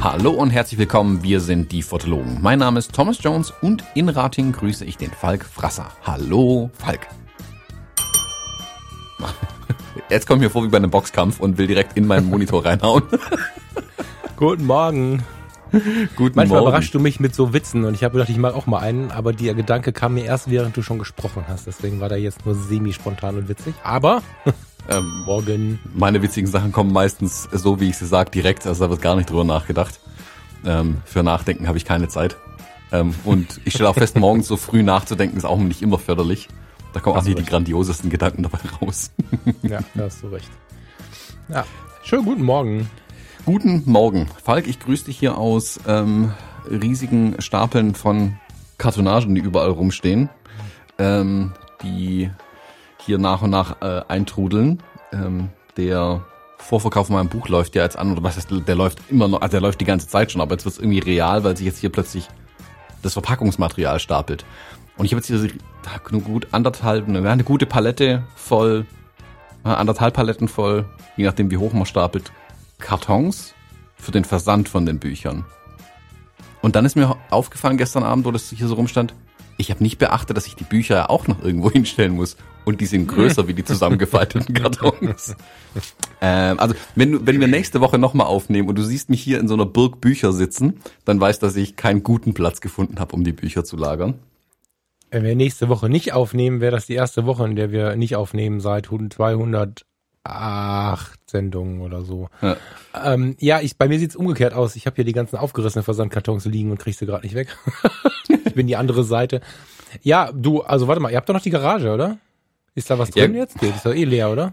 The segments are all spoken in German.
Hallo und herzlich willkommen, wir sind die Fotologen. Mein Name ist Thomas Jones und in Rating grüße ich den Falk Frasser. Hallo, Falk. Jetzt komme ich mir vor wie bei einem Boxkampf und will direkt in meinen Monitor reinhauen. Guten Morgen. Guten Manchmal Morgen. überraschst du mich mit so Witzen und ich habe gedacht, ich mache auch mal einen, aber der Gedanke kam mir erst, während du schon gesprochen hast. Deswegen war der jetzt nur semi-spontan und witzig. Aber Ähm, morgen. meine witzigen Sachen kommen meistens so, wie ich sie sage, direkt. Also da wird gar nicht drüber nachgedacht. Ähm, für Nachdenken habe ich keine Zeit. Ähm, und ich stelle auch fest, morgens so früh nachzudenken ist auch nicht immer förderlich. Da kommen auch Hast nicht die grandiosesten Gedanken dabei raus. Ja, da hast du recht. Ja. Schönen guten Morgen. Guten Morgen. Falk, ich grüße dich hier aus ähm, riesigen Stapeln von Kartonagen, die überall rumstehen, ähm, die hier nach und nach äh, eintrudeln. Ähm, der Vorverkauf meinem Buch läuft ja jetzt an, oder was heißt, der läuft immer noch, also der läuft die ganze Zeit schon, aber jetzt wird es irgendwie real, weil sich jetzt hier plötzlich das Verpackungsmaterial stapelt. Und ich habe jetzt hier nur gut anderthalb, eine, eine gute Palette voll, anderthalb Paletten voll, je nachdem wie hoch man stapelt, Kartons für den Versand von den Büchern. Und dann ist mir aufgefallen gestern Abend, wo das hier so rumstand, ich habe nicht beachtet, dass ich die Bücher ja auch noch irgendwo hinstellen muss. Und die sind größer wie die zusammengefalteten Kartons. ähm, also, wenn, du, wenn wir nächste Woche nochmal aufnehmen und du siehst mich hier in so einer Burg Bücher sitzen, dann weißt du, dass ich keinen guten Platz gefunden habe, um die Bücher zu lagern. Wenn wir nächste Woche nicht aufnehmen, wäre das die erste Woche, in der wir nicht aufnehmen seit 208 Sendungen oder so. Ja. Ähm, ja, ich, bei mir sieht's umgekehrt aus. Ich habe hier die ganzen aufgerissenen Versandkartons liegen und krieg sie gerade nicht weg. ich bin die andere Seite. Ja, du, also warte mal, ihr habt doch noch die Garage, oder? Ist da was Ja. drin jetzt? Die ist doch eh leer, oder?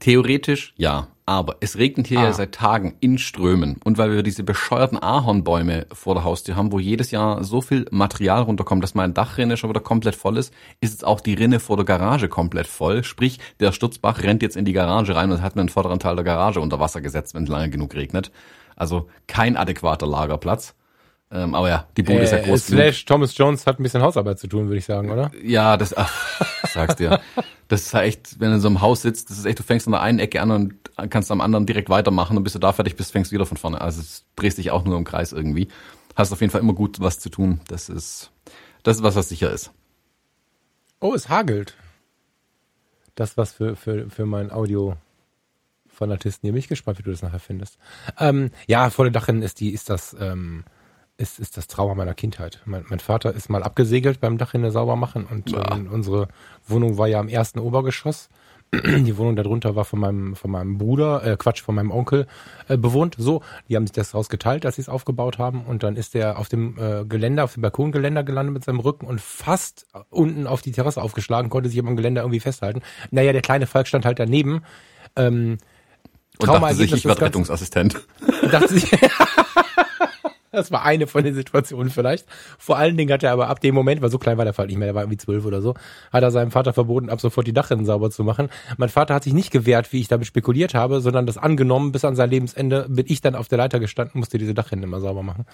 Theoretisch ja, aber es regnet hier Ah. ja seit Tagen in Strömen. Und weil wir diese bescheuerten Ahornbäume vor der Haustür haben, wo jedes Jahr so viel Material runterkommt, dass mein Dachrinne schon wieder komplett voll ist, ist jetzt auch die Rinne vor der Garage komplett voll. Sprich, der Sturzbach rennt jetzt in die Garage rein und hat mir den vorderen Teil der Garage unter Wasser gesetzt, wenn es lange genug regnet. Also kein adäquater Lagerplatz. Ähm, aber ja, die Bude ist ja Äh, groß genug. slash Thomas Jones hat ein bisschen Hausarbeit zu tun, würde ich sagen, oder? Ja, das, ach, ich sag's dir. Das ist ja echt, wenn du in so einem Haus sitzt, das ist echt, du fängst an der einen Ecke an und kannst am anderen direkt weitermachen und bis du da fertig bist, fängst du wieder von vorne. Also es drehst dich auch nur im Kreis irgendwie. Hast auf jeden Fall immer gut was zu tun. Das ist, das ist was, was sicher ist. Oh, es hagelt. Das was für, für, für meinen Audio-Fanatisten. Hier bin ich gespannt, wie du das nachher findest. Ähm, ja, vor der Dachrinne ist die, ist das, ähm, ist, ist das Trauma meiner Kindheit. Mein, mein Vater ist mal abgesegelt beim Dachrinne sauber machen und Ja. ähm, unsere Wohnung war ja im ersten Obergeschoss. Die Wohnung darunter war von meinem, von meinem Bruder, äh, Quatsch, von meinem Onkel äh, bewohnt. So, die haben sich das rausgeteilt, als sie es aufgebaut haben. Und dann ist er auf dem äh, Geländer, auf dem Balkongeländer gelandet mit seinem Rücken und fast unten auf die Terrasse aufgeschlagen, konnte sich am Geländer irgendwie festhalten. Naja, der kleine Falk stand halt daneben. Ähm, Und dachte sich, ich werde. Rettungsassistent. dachte sich, das war eine von den Situationen vielleicht. Vor allen Dingen hat er aber ab dem Moment, weil so klein war der Fall nicht mehr, der war irgendwie zwölf oder so, hat er seinem Vater verboten, ab sofort die Dachrinnen sauber zu machen. Mein Vater hat sich nicht gewehrt, wie ich damit spekuliert habe, sondern das angenommen, bis an sein Lebensende bin ich dann auf der Leiter gestanden, musste diese Dachrinnen immer sauber machen.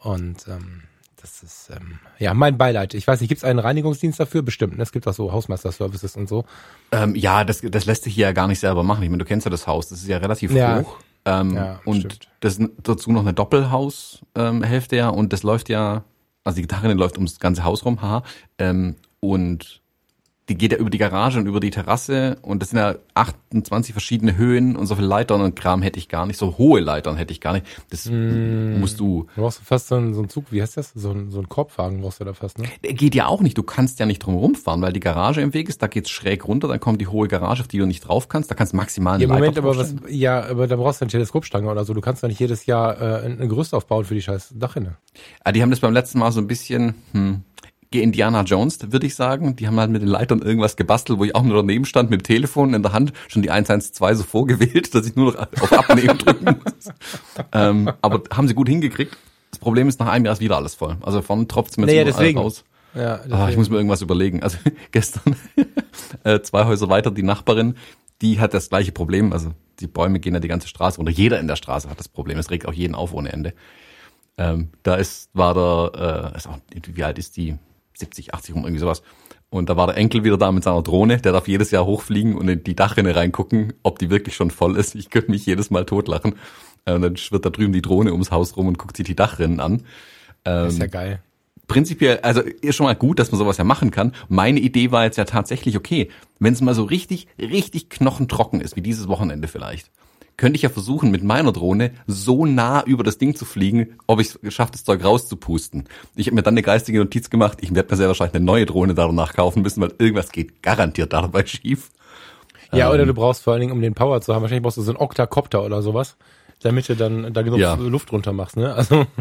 Und ähm, das ist ähm, ja mein Beileid. Ich weiß nicht, gibt es einen Reinigungsdienst dafür? Bestimmt. ne? Es gibt auch so Hausmeisterservices und so. Ähm, ja, das, das lässt sich hier ja gar nicht selber machen. Ich meine, du kennst ja das Haus, das ist ja relativ Ja. hoch. Ähm, Ja, und stimmt. das ist dazu noch eine Doppelhaushälfte ähm, Hälfte ja und das läuft ja, also die Gitarre läuft ums ganze Haus rum, haha. Ähm, und die geht ja über die Garage und über die Terrasse und das sind ja 28 verschiedene Höhen und so viele Leitern und Kram hätte ich gar nicht, so hohe Leitern hätte ich gar nicht. Das Mm. musst du. Du brauchst fast so einen, so einen Zug, wie heißt das? So ein, so ein Korbwagen brauchst du da fast, ne? Geht ja auch nicht, du kannst ja nicht drum rumfahren, weil die Garage im Weg ist, da geht's schräg runter, dann kommt die hohe Garage, auf die du nicht drauf kannst, da kannst du maximal eine Ja, Moment, aber was, ja, aber da brauchst du eine Teleskopstange oder so. Du kannst doch nicht jedes Jahr äh, ein Gerüst aufbauen für die scheiß Dachrinne. Ah, die haben das beim letzten Mal so ein bisschen, hm, Indiana Jones, würde ich sagen. Die haben halt mit den Leitern irgendwas gebastelt, wo ich auch nur daneben stand mit dem Telefon in der Hand, schon die 112 so vorgewählt, dass ich nur noch auf Abnehmen drücken muss. ähm, aber haben sie gut hingekriegt. Das Problem ist, nach einem Jahr ist wieder alles voll. Also vorne tropft's mir Naja, deswegen. raus. Ja, Ah, ich deswegen. muss mir irgendwas überlegen. Also gestern äh, zwei Häuser weiter, die Nachbarin, die hat das gleiche Problem. Also die Bäume gehen ja die ganze Straße runter. Jeder in der Straße hat das Problem. Es regt auch jeden auf ohne Ende. Ähm, da ist, war der, äh, ist auch, wie alt ist die? 70, 80 um irgendwie sowas. Und da war der Enkel wieder da mit seiner Drohne, der darf jedes Jahr hochfliegen und in die Dachrinne reingucken, ob die wirklich schon voll ist. Ich könnte mich jedes Mal totlachen. Äh, und dann schwirrt da drüben die Drohne ums Haus rum und guckt sich die Dachrinnen an. Ähm, ist ja geil. Prinzipiell, also ist schon mal gut, dass man sowas ja machen kann. Meine Idee war jetzt ja tatsächlich, okay, wenn es mal so richtig, richtig knochentrocken ist, wie dieses Wochenende vielleicht, könnte ich ja versuchen, mit meiner Drohne so nah über das Ding zu fliegen, ob ich es geschafft, das Zeug rauszupusten. Ich habe mir dann eine geistige Notiz gemacht, ich werde mir sehr wahrscheinlich eine neue Drohne danach kaufen müssen, weil irgendwas geht garantiert dabei schief. Ja, ähm, oder du brauchst vor allen Dingen, um den Power zu haben, wahrscheinlich brauchst du so einen Oktacopter oder sowas, damit du dann da genug ja. Luft runter machst, ne? Also.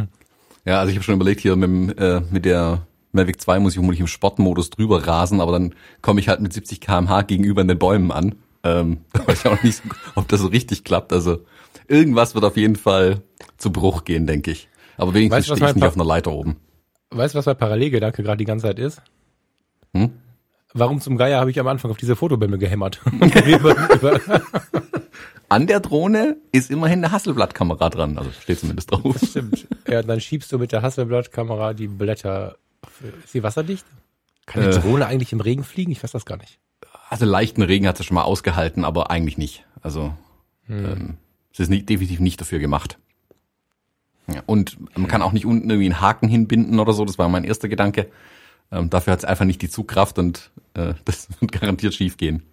Ja, also ich habe schon überlegt, hier mit, äh, mit der Mavic 2 muss ich unbedingt im Sportmodus drüber rasen, aber dann komme ich halt mit 70 kmh gegenüber in den Bäumen an. Ähm, da weiß ich auch nicht, ob das so richtig klappt. Also irgendwas wird auf jeden Fall zu Bruch gehen, denke ich. Aber wenigstens stehe ich nicht auf einer Leiter oben. Weißt du, was mein Parallelgedanke gerade die ganze Zeit ist? Hm? Warum zum Geier habe ich am Anfang auf diese Fotobämme gehämmert? An der Drohne ist immerhin eine Hasselblattkamera dran, also steht zumindest drauf. Das stimmt. Ja, dann schiebst du mit der Hasselblattkamera die Blätter. Ist sie wasserdicht? Kann die äh, Drohne eigentlich im Regen fliegen? Ich weiß das gar nicht. Also leichten Regen hat sie schon mal ausgehalten, aber eigentlich nicht. Also hm. ähm, es ist nicht, definitiv nicht dafür gemacht. Ja, und man kann auch nicht unten irgendwie einen Haken hinbinden oder so, das war mein erster Gedanke. Ähm, dafür hat es einfach nicht die Zugkraft und äh, das wird garantiert schief gehen.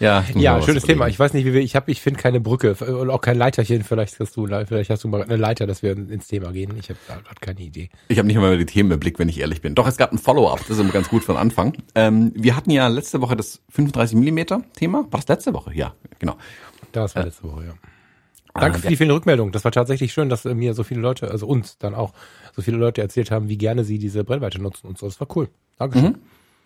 Ja, ja schönes Thema. Ich weiß nicht, wie wir, ich habe, ich finde keine Brücke und auch kein Leiterchen. Vielleicht hast du, vielleicht hast du mal eine Leiter, dass wir ins Thema gehen. Ich habe gerade keine Idee. Ich habe nicht mal die Themen im Blick, wenn ich ehrlich bin. Doch, es gab ein Follow-up. Das ist immer ganz gut für den Anfang. Ähm, wir hatten ja letzte Woche das 35 Millimeter Thema. War das letzte Woche? Ja, genau. Das war letzte Woche, ja. Danke ah, für die vielen Rückmeldungen. Das war tatsächlich schön, dass mir so viele Leute, also uns dann auch, so viele Leute erzählt haben, wie gerne sie diese Brennweite nutzen und so. Das war cool. Dankeschön. Mhm.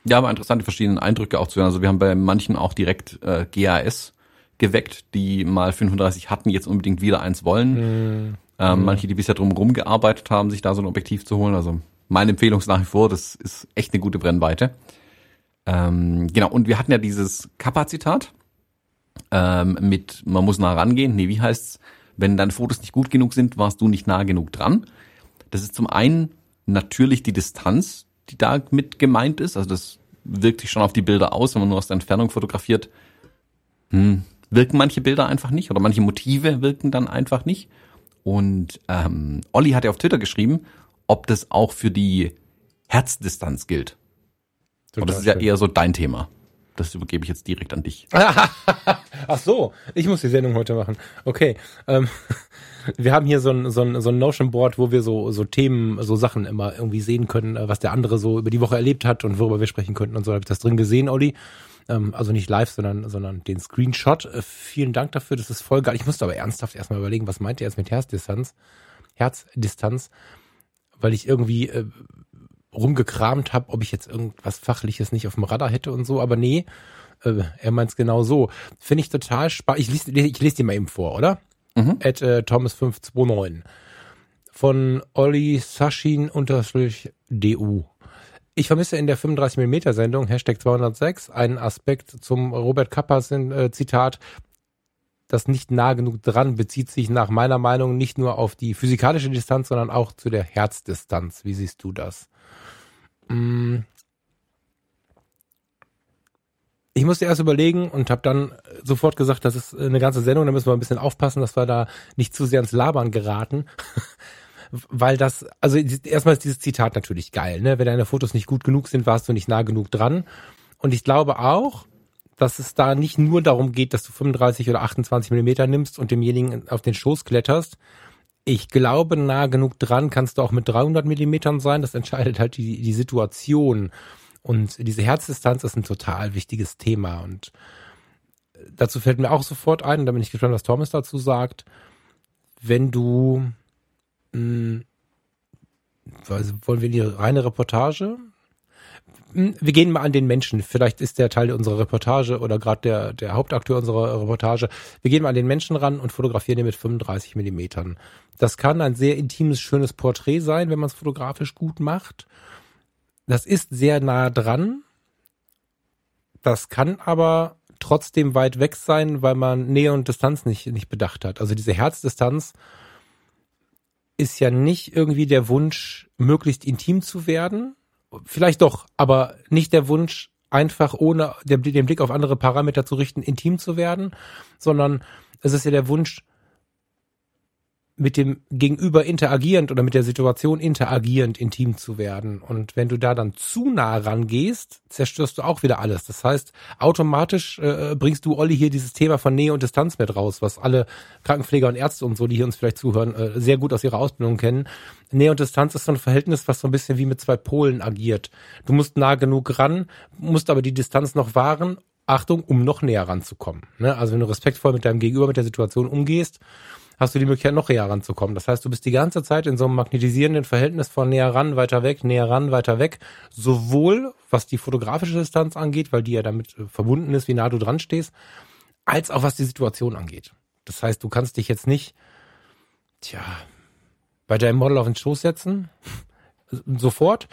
Ja, aber interessante verschiedene Eindrücke auch zu hören. Also wir haben bei manchen auch direkt äh, GAS geweckt, die mal 35 hatten, jetzt unbedingt wieder eins wollen. Mhm. Ähm. Manche, die bisher drumherum gearbeitet haben, sich da so ein Objektiv zu holen. Also meine Empfehlung ist nach wie vor, das ist echt eine gute Brennweite. Ähm, genau, und wir hatten ja dieses Kapazitat ähm, mit, man muss nah rangehen. Nee, wie heißt's? Wenn deine Fotos nicht gut genug sind, warst du nicht nah genug dran. Das ist zum einen natürlich die Distanz, die da mit gemeint ist. Also das wirkt sich schon auf die Bilder aus, wenn man nur aus der Entfernung fotografiert. Hm, wirken manche Bilder einfach nicht oder manche Motive wirken dann einfach nicht. Und ähm, Olli hat ja auf Twitter geschrieben, ob das auch für die Herzdistanz gilt. Total Und das ist ja eher so dein Thema. Das übergebe ich jetzt direkt an dich. Ach so, ich muss die Sendung heute machen. Okay. Ähm, wir haben hier so ein, so ein, so ein Notion-Board, wo wir so, so Themen, so Sachen immer irgendwie sehen können, äh, was der andere so über die Woche erlebt hat und worüber wir sprechen könnten und so. Habe ich das drin gesehen, Olli. Ähm, also nicht live, sondern, sondern den Screenshot. Äh, vielen Dank dafür, das ist voll geil. Ich musste aber ernsthaft erstmal überlegen, was meint ihr jetzt mit Herzdistanz? Herzdistanz, weil ich irgendwie äh, rumgekramt habe, ob ich jetzt irgendwas Fachliches nicht auf dem Radar hätte und so, aber nee, äh, er meint es genau so. Finde ich total spannend. Ich lese, ich lese dir mal eben vor, oder? Mhm. At äh, Thomas529 von Olli Sashin unterstrich DU. Ich vermisse in der 35mm Sendung Hashtag 206 einen Aspekt zum Robert Kappas äh, Zitat, das nicht nah genug dran bezieht sich nach meiner Meinung nicht nur auf die physikalische Distanz, sondern auch zu der Herzdistanz. Wie siehst du das? Mm. Ich musste erst überlegen und habe dann sofort gesagt, das ist eine ganze Sendung, da müssen wir ein bisschen aufpassen, dass wir da nicht zu sehr ins Labern geraten. Weil das, also erstmal ist dieses Zitat natürlich geil, ne? Wenn deine Fotos nicht gut genug sind, warst du nicht nah genug dran. Und ich glaube auch, dass es da nicht nur darum geht, dass du 35 oder 28 Millimeter nimmst und demjenigen auf den Schoß kletterst, ich glaube, nah genug dran kannst du auch mit 300 Millimetern sein. Das entscheidet halt die, die Situation. Und diese Herzdistanz ist ein total wichtiges Thema. Und dazu fällt mir auch sofort ein, und da bin ich gespannt, was Thomas dazu sagt, wenn du, mh, hm, wollen wir in die reine Reportage? Hm, wir gehen mal an den Menschen. Vielleicht ist der Teil unserer Reportage oder gerade der, der Hauptakteur unserer Reportage. Wir gehen mal an den Menschen ran und fotografieren den mit 35 Millimetern. Das kann ein sehr intimes, schönes Porträt sein, wenn man es fotografisch gut macht. Das ist sehr nah dran. Das kann aber trotzdem weit weg sein, weil man Nähe und Distanz nicht, nicht bedacht hat. Also diese Herzdistanz ist ja nicht irgendwie der Wunsch, möglichst intim zu werden. Vielleicht doch, aber nicht der Wunsch, einfach ohne den Blick auf andere Parameter zu richten, intim zu werden, sondern es ist ja der Wunsch, mit dem Gegenüber interagierend oder mit der Situation interagierend intim zu werden. Und wenn du da dann zu nah rangehst, zerstörst du auch wieder alles. Das heißt, automatisch äh, bringst du, Olli, hier dieses Thema von Nähe und Distanz mit raus, was alle Krankenpfleger und Ärzte und so, die hier uns vielleicht zuhören, äh, sehr gut aus ihrer Ausbildung kennen. Nähe und Distanz ist so ein Verhältnis, was so ein bisschen wie mit zwei Polen agiert. Du musst nah genug ran, musst aber die Distanz noch wahren Achtung, um noch näher ranzukommen. Ne? Also wenn du respektvoll mit deinem Gegenüber, mit der Situation umgehst, hast du die Möglichkeit, noch näher ranzukommen. Das heißt, du bist die ganze Zeit in so einem magnetisierenden Verhältnis von näher ran, weiter weg, näher ran, weiter weg. Sowohl was die fotografische Distanz angeht, weil die ja damit äh, verbunden ist, wie nah du dran stehst, als auch was die Situation angeht. Das heißt, du kannst dich jetzt nicht, tja, bei deinem Model auf den Schoß setzen, sofort,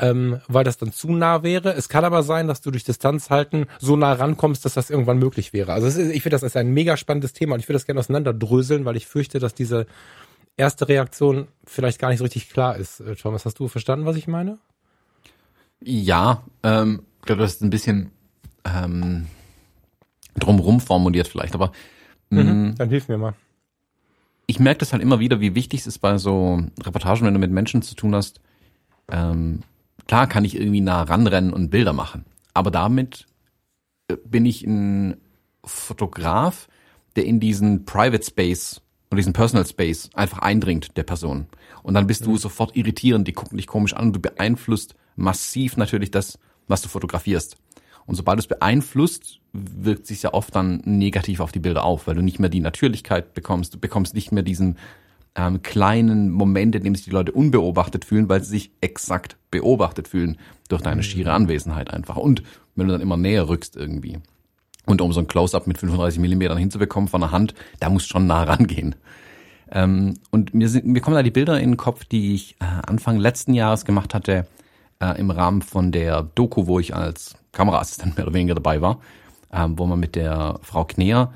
ähm, weil das dann zu nah wäre. Es kann aber sein, dass du durch Distanz halten so nah rankommst, dass das irgendwann möglich wäre. Also ist, ich finde das ist ein mega spannendes Thema und ich würde das gerne auseinanderdröseln, weil ich fürchte, dass diese erste Reaktion vielleicht gar nicht so richtig klar ist. Äh, Thomas, hast du verstanden, was ich meine? Ja, ähm, ich glaube, das ist ein bisschen ähm, drumrum formuliert vielleicht, aber mhm, mm, dann hilf mir mal. Ich merke das halt immer wieder, wie wichtig es ist bei so Reportagen, wenn du mit Menschen zu tun hast, ähm, Klar kann ich irgendwie nah ranrennen und Bilder machen, aber damit äh, bin ich ein Fotograf, der in diesen Private Space und diesen Personal Space einfach eindringt der Person. Und dann bist mhm. du sofort irritierend, die gucken dich komisch an und du beeinflusst massiv natürlich das, was du fotografierst. Und sobald du es beeinflusst, wirkt sich ja oft dann negativ auf die Bilder auf, weil du nicht mehr die Natürlichkeit bekommst, du bekommst nicht mehr diesen ähm, kleinen Moment, in dem sich die Leute unbeobachtet fühlen, weil sie sich exakt beobachtet fühlen durch deine mhm. schiere Anwesenheit einfach. Und wenn du dann immer näher rückst irgendwie. Und um so ein Close-up mit 35 Millimetern hinzubekommen von der Hand, da musst du schon nah rangehen. Ähm, und mir, sind, mir kommen da die Bilder in den Kopf, die ich äh, Anfang letzten Jahres gemacht hatte, äh, im Rahmen von der Doku, wo ich als Kameraassistent mehr oder weniger dabei war, ähm, wo man mit der Frau Kneer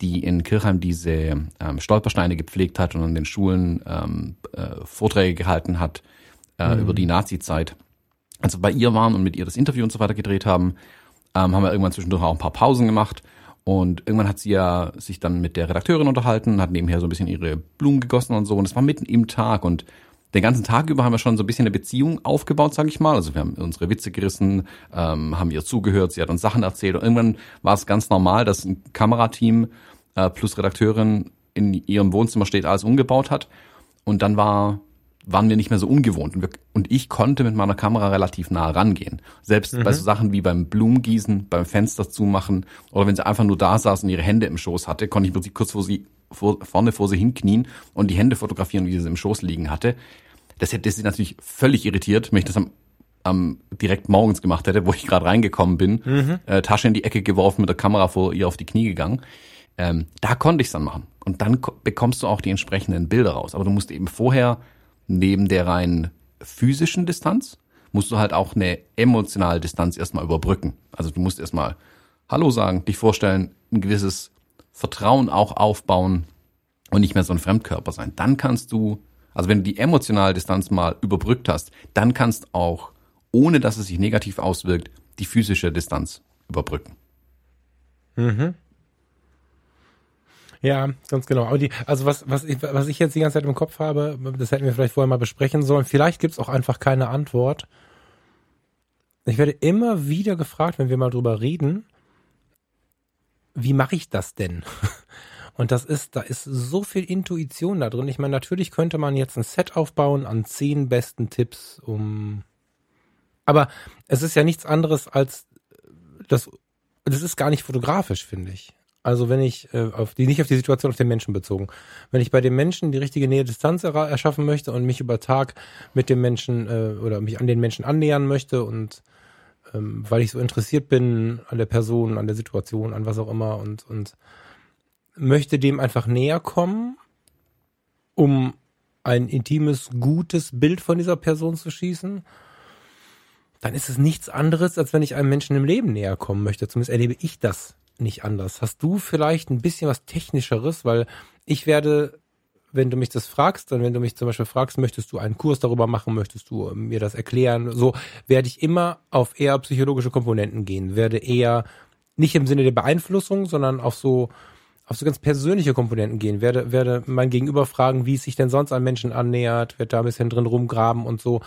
die in Kirchheim diese ähm, Stolpersteine gepflegt hat und an den Schulen ähm, äh, Vorträge gehalten hat äh, mhm. über die Nazi-Zeit. Also bei ihr waren und mit ihr das Interview und so weiter gedreht haben, ähm, haben wir irgendwann zwischendurch auch ein paar Pausen gemacht. Und irgendwann hat sie ja sich dann mit der Redakteurin unterhalten, hat nebenher so ein bisschen ihre Blumen gegossen und so. Und es war mitten im Tag und den ganzen Tag über haben wir schon so ein bisschen eine Beziehung aufgebaut, sage ich mal. Also wir haben unsere Witze gerissen, ähm, haben ihr zugehört, sie hat uns Sachen erzählt und irgendwann war es ganz normal, dass ein Kamerateam äh, plus Redakteurin in ihrem Wohnzimmer steht, alles umgebaut hat. Und dann war waren wir nicht mehr so ungewohnt und, wir, und ich konnte mit meiner Kamera relativ nah rangehen. Selbst mhm. bei so Sachen wie beim Blumengießen, beim Fenster zumachen oder wenn sie einfach nur da saß und ihre Hände im Schoß hatte, konnte ich plötzlich kurz vor sie vor, vorne vor sie hinknien und die Hände fotografieren, wie sie im Schoß liegen hatte. Das hätte sie natürlich völlig irritiert, wenn ich das am, am direkt morgens gemacht hätte, wo ich gerade reingekommen bin, mhm. äh, Tasche in die Ecke geworfen, mit der Kamera vor ihr auf die Knie gegangen. Ähm, da konnte ich es dann machen. Und dann bekommst du auch die entsprechenden Bilder raus. Aber du musst eben vorher neben der rein physischen Distanz, musst du halt auch eine emotionale Distanz erstmal überbrücken. Also du musst erstmal Hallo sagen, dich vorstellen, ein gewisses Vertrauen auch aufbauen und nicht mehr so ein Fremdkörper sein. Dann kannst du, also wenn du die emotionale Distanz mal überbrückt hast, dann kannst auch, ohne dass es sich negativ auswirkt, die physische Distanz überbrücken. Mhm. Ja, ganz genau. Aber die, also was, was, ich, was ich jetzt die ganze Zeit im Kopf habe, das hätten wir vielleicht vorher mal besprechen sollen. Vielleicht gibt's auch einfach keine Antwort. Ich werde immer wieder gefragt, wenn wir mal drüber reden, wie mache ich das denn? Und das ist, da ist so viel Intuition da drin. Ich meine, natürlich könnte man jetzt ein Set aufbauen an zehn besten Tipps, um. Aber es ist ja nichts anderes als das. Das ist gar nicht fotografisch, finde ich. Also wenn ich äh, auf die nicht auf die Situation auf den Menschen bezogen. Wenn ich bei dem Menschen die richtige Nähe Distanz erschaffen möchte und mich über Tag mit dem Menschen äh, oder mich an den Menschen annähern möchte und ähm, weil ich so interessiert bin an der Person, an der Situation, an was auch immer und, und möchte dem einfach näher kommen, um ein intimes, gutes Bild von dieser Person zu schießen, dann ist es nichts anderes, als wenn ich einem Menschen im Leben näher kommen möchte. Zumindest erlebe ich das nicht anders. Hast du vielleicht ein bisschen was Technischeres? Weil ich werde, wenn du mich das fragst, dann wenn du mich zum Beispiel fragst, möchtest du einen Kurs darüber machen, möchtest du mir das erklären, so werde ich immer auf eher psychologische Komponenten gehen, werde eher nicht im Sinne der Beeinflussung, sondern auf so auf so ganz persönliche Komponenten gehen, werde, werde mein Gegenüber fragen, wie es sich denn sonst an Menschen annähert, werde da ein bisschen drin rumgraben und so.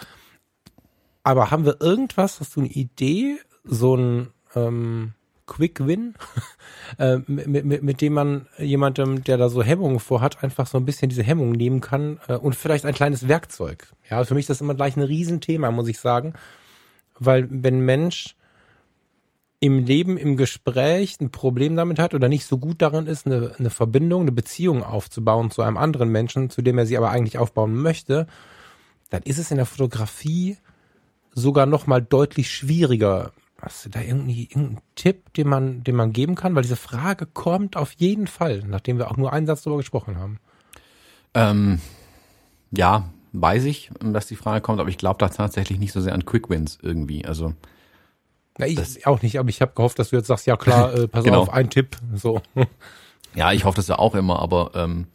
Aber haben wir irgendwas, hast du eine Idee, so ein ähm, Quick Win, äh, mit, mit, mit dem man jemandem, der da so Hemmungen vorhat, einfach so ein bisschen diese Hemmungen nehmen kann äh, und vielleicht ein kleines Werkzeug. Ja, für mich ist das immer gleich ein Riesenthema, muss ich sagen. Weil wenn Mensch im Leben, im Gespräch ein Problem damit hat oder nicht so gut darin ist, eine, eine Verbindung, eine Beziehung aufzubauen zu einem anderen Menschen, zu dem er sie aber eigentlich aufbauen möchte, dann ist es in der Fotografie sogar noch mal deutlich schwieriger. Hast du da irgendwie irgendeinen Tipp, den man, den man geben kann? Weil diese Frage kommt auf jeden Fall, nachdem wir auch nur einen Satz darüber gesprochen haben. Ähm, ja, weiß ich, dass die Frage kommt, aber ich glaube da tatsächlich nicht so sehr an Quick Wins irgendwie. Also na, ich das, auch nicht, aber ich habe gehofft, dass du jetzt sagst, ja klar, äh, pass genau. auf, ein Tipp. So. Ja, ich hoffe das ja auch immer, aber ähm,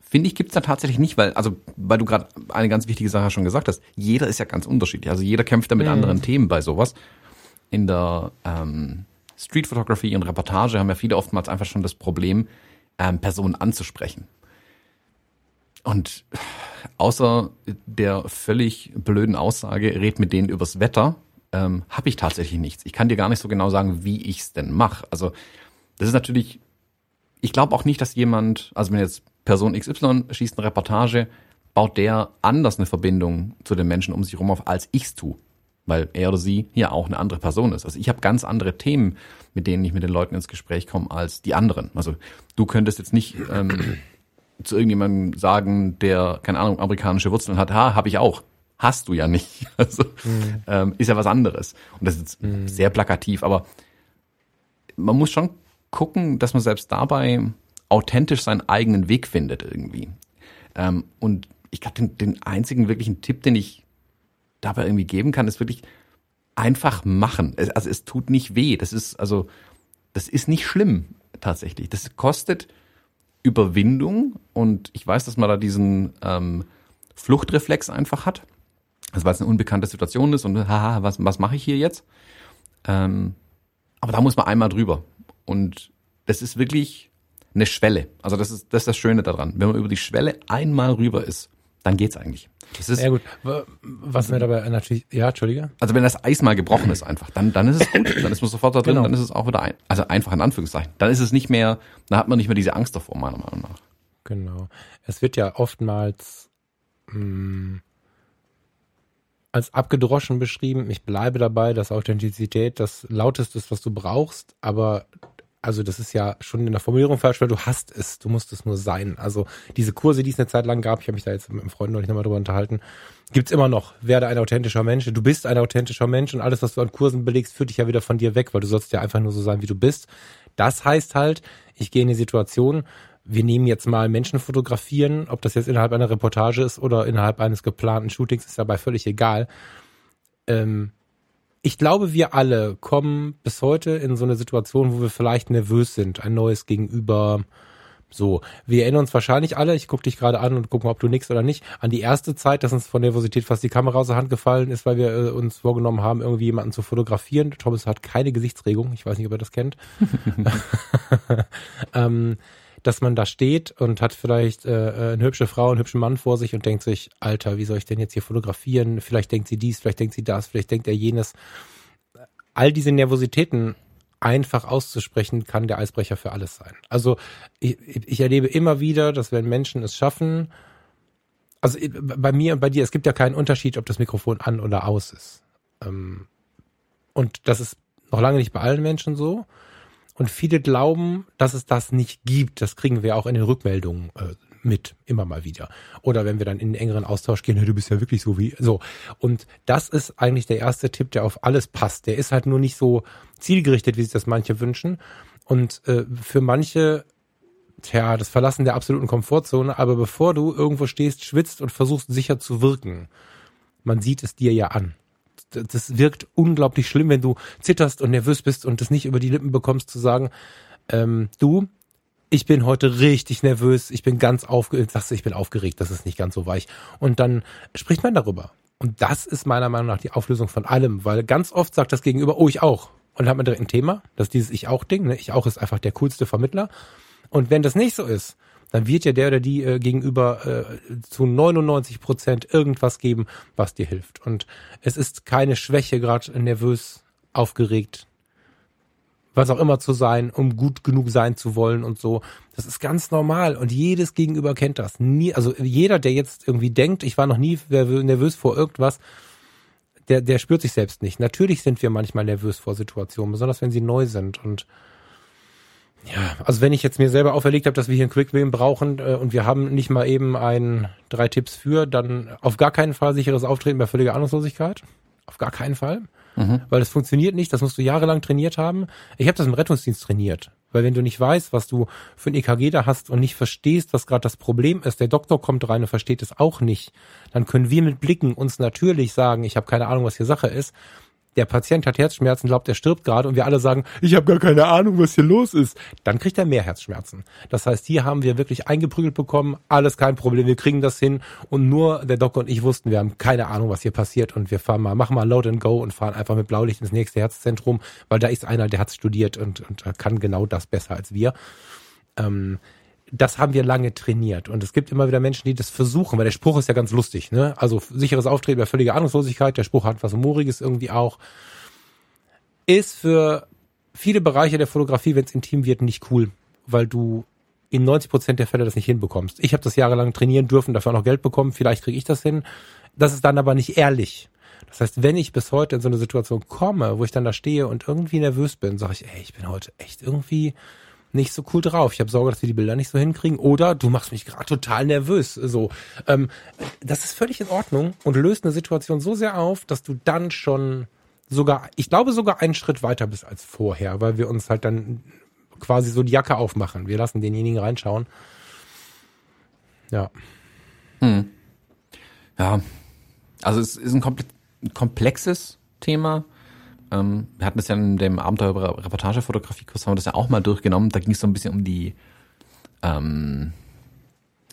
finde ich, gibt's da tatsächlich nicht, weil, also, weil du gerade eine ganz wichtige Sache schon gesagt hast, jeder ist ja ganz unterschiedlich. Also jeder kämpft da mit mhm. anderen Themen bei sowas. In der ähm, Street Photography und Reportage haben ja viele oftmals einfach schon das Problem, ähm, Personen anzusprechen. Und außer der völlig blöden Aussage, red mit denen übers Wetter, ähm, habe ich tatsächlich nichts. Ich kann dir gar nicht so genau sagen, wie ich es denn mache. Also das ist natürlich, ich glaube auch nicht, dass jemand, also wenn jetzt Person XY schießt eine Reportage, baut der anders eine Verbindung zu den Menschen um sich herum auf, als ich's tue. Weil er oder sie ja auch eine andere Person ist. Also ich habe ganz andere Themen, mit denen ich mit den Leuten ins Gespräch komme, als die anderen. Also du könntest jetzt nicht ähm, zu irgendjemandem sagen, der, keine Ahnung, amerikanische Wurzeln hat, ha, habe ich auch hast du ja nicht. Also mhm. ähm, ist ja was anderes. Und das ist mhm. sehr plakativ, aber man muss schon gucken, dass man selbst dabei authentisch seinen eigenen Weg findet irgendwie. Ähm, und ich glaube, den, den einzigen wirklichen Tipp, den ich dabei irgendwie geben kann, ist wirklich einfach machen. Also es tut nicht weh. Das ist also, das ist nicht schlimm tatsächlich. Das kostet Überwindung und ich weiß, dass man da diesen ähm, Fluchtreflex einfach hat. Also weil es eine unbekannte Situation ist und haha, was, was mache ich hier jetzt? Ähm, aber da muss man einmal drüber. Und das ist wirklich eine Schwelle. Also das ist das, ist das Schöne daran. Wenn man über die Schwelle einmal rüber ist, dann geht's eigentlich. Das ist, ja gut, was mir dabei natürlich, ja, Entschuldige. Also wenn das Eis mal gebrochen ist einfach, dann, dann ist es gut, dann ist man sofort da drin, genau. dann ist es auch wieder, ein, also einfach in Anführungszeichen. Dann ist es nicht mehr, dann hat man nicht mehr diese Angst davor, meiner Meinung nach. Genau. Es wird ja oftmals mh, hm, als abgedroschen beschrieben. Ich bleibe dabei, dass Authentizität das lauteste ist, was du brauchst, aber also das ist ja schon in der Formulierung falsch, weil du hast es, du musst es nur sein. Also diese Kurse, die es eine Zeit lang gab, ich habe mich da jetzt mit einem Freund neulich nochmal drüber unterhalten, gibt's immer noch. Werde ein authentischer Mensch. Du bist ein authentischer Mensch und alles, was du an Kursen belegst, führt dich ja wieder von dir weg, weil du sollst ja einfach nur so sein, wie du bist. Das heißt halt, ich gehe in die Situation, wir nehmen jetzt mal Menschen fotografieren, ob das jetzt innerhalb einer Reportage ist oder innerhalb eines geplanten Shootings, ist dabei völlig egal. Ähm, ich glaube, wir alle kommen bis heute in so eine Situation, wo wir vielleicht nervös sind, ein neues Gegenüber. So, wir erinnern uns wahrscheinlich alle, ich gucke dich gerade an und guck mal, ob du nix oder nicht, an die erste Zeit, dass uns von Nervosität fast die Kamera aus der Hand gefallen ist, weil wir äh, uns vorgenommen haben, irgendwie jemanden zu fotografieren. Thomas hat keine Gesichtsregung, ich weiß nicht, ob er das kennt. ähm, dass man da steht und hat vielleicht äh, eine hübsche Frau, einen hübschen Mann vor sich und denkt sich, Alter, wie soll ich denn jetzt hier fotografieren? Vielleicht denkt sie dies, vielleicht denkt sie das, vielleicht denkt er jenes. All diese Nervositäten einfach auszusprechen, kann der Eisbrecher für alles sein. Also ich, ich erlebe immer wieder, dass wenn Menschen es schaffen, also bei mir und bei dir, es gibt ja keinen Unterschied, ob das Mikrofon an oder aus ist. Ähm, und das ist noch lange nicht bei allen Menschen so. Und viele glauben, dass es das nicht gibt. Das kriegen wir auch in den Rückmeldungen äh, mit, immer mal wieder. Oder wenn wir dann in einen engeren Austausch gehen, du bist ja wirklich so wie so. Und das ist eigentlich der erste Tipp, der auf alles passt. Der ist halt nur nicht so zielgerichtet, wie sich das manche wünschen. Und äh, für manche, tja, das Verlassen der absoluten Komfortzone. Aber bevor du irgendwo stehst, schwitzt und versuchst sicher zu wirken, man sieht es dir ja an das, wirkt unglaublich schlimm, wenn du zitterst und nervös bist und das nicht über die Lippen bekommst zu sagen, ähm, du, ich bin heute richtig nervös, ich bin ganz aufgeregt, sagst du, ich bin aufgeregt, das ist nicht ganz so weich. Und dann spricht man darüber. Und das ist meiner Meinung nach die Auflösung von allem, weil ganz oft sagt das Gegenüber, oh, ich auch. Und dann hat man direkt ein Thema, das ist dieses Ich auch Ding, ne? Ich auch ist einfach der coolste Vermittler. Und wenn das nicht so ist, dann wird ja der oder die äh, gegenüber äh, zu 99 Prozent irgendwas geben, was dir hilft. Und es ist keine Schwäche, gerade nervös, aufgeregt, was auch immer zu sein, um gut genug sein zu wollen und so. Das ist ganz normal und jedes Gegenüber kennt das. Nie, also jeder, der jetzt irgendwie denkt, ich war noch nie nervös vor irgendwas, der, der spürt sich selbst nicht. Natürlich sind wir manchmal nervös vor Situationen, besonders wenn sie neu sind und ja, also wenn ich jetzt mir selber auferlegt habe, dass wir hier einen Quick-Win brauchen äh, und wir haben nicht mal eben ein drei Tipps für, dann auf gar keinen Fall sicheres Auftreten bei völliger Ahnungslosigkeit. Auf gar keinen Fall. Mhm. Weil das funktioniert nicht, das musst du jahrelang trainiert haben. Ich habe das im Rettungsdienst trainiert. Weil wenn du nicht weißt, was du für ein EKG da hast und nicht verstehst, was gerade das Problem ist, der Doktor kommt rein und versteht es auch nicht, dann können wir mit Blicken uns natürlich sagen, ich habe keine Ahnung, was hier Sache ist der Patient hat Herzschmerzen, glaubt, er stirbt gerade und wir alle sagen, ich habe gar keine Ahnung, was hier los ist, dann kriegt er mehr Herzschmerzen. Das heißt, hier haben wir wirklich eingeprügelt bekommen, alles kein Problem, wir kriegen das hin und nur der Doktor und ich wussten, wir haben keine Ahnung, was hier passiert und wir fahren mal, machen mal Load and Go und fahren einfach mit Blaulicht ins nächste Herzzentrum, weil da ist einer, der hat studiert und, und kann genau das besser als wir. Ähm, das haben wir lange trainiert. Und es gibt immer wieder Menschen, die das versuchen, weil der Spruch ist ja ganz lustig. Ne? Also sicheres Auftreten bei völliger Ahnungslosigkeit. Der Spruch hat was Humoriges irgendwie auch. Ist für viele Bereiche der Fotografie, wenn es intim wird, nicht cool, weil du in 90 Prozent der Fälle das nicht hinbekommst. Ich habe das jahrelang trainieren dürfen, dafür auch noch Geld bekommen. Vielleicht kriege ich das hin. Das ist dann aber nicht ehrlich. Das heißt, wenn ich bis heute in so eine Situation komme, wo ich dann da stehe und irgendwie nervös bin, sage ich, ey, ich bin heute echt irgendwie nicht so cool drauf. Ich habe Sorge, dass wir die Bilder nicht so hinkriegen. Oder du machst mich gerade total nervös. So, ähm, das ist völlig in Ordnung und löst eine Situation so sehr auf, dass du dann schon sogar, ich glaube sogar einen Schritt weiter bist als vorher, weil wir uns halt dann quasi so die Jacke aufmachen. Wir lassen denjenigen reinschauen. Ja. Hm. Ja, also es ist ein komplexes Thema. Ähm, wir hatten das ja in dem Abenteuer-Reportage-Fotografie-Kurs, haben wir das ja auch mal durchgenommen. Da ging es so ein bisschen um die ähm,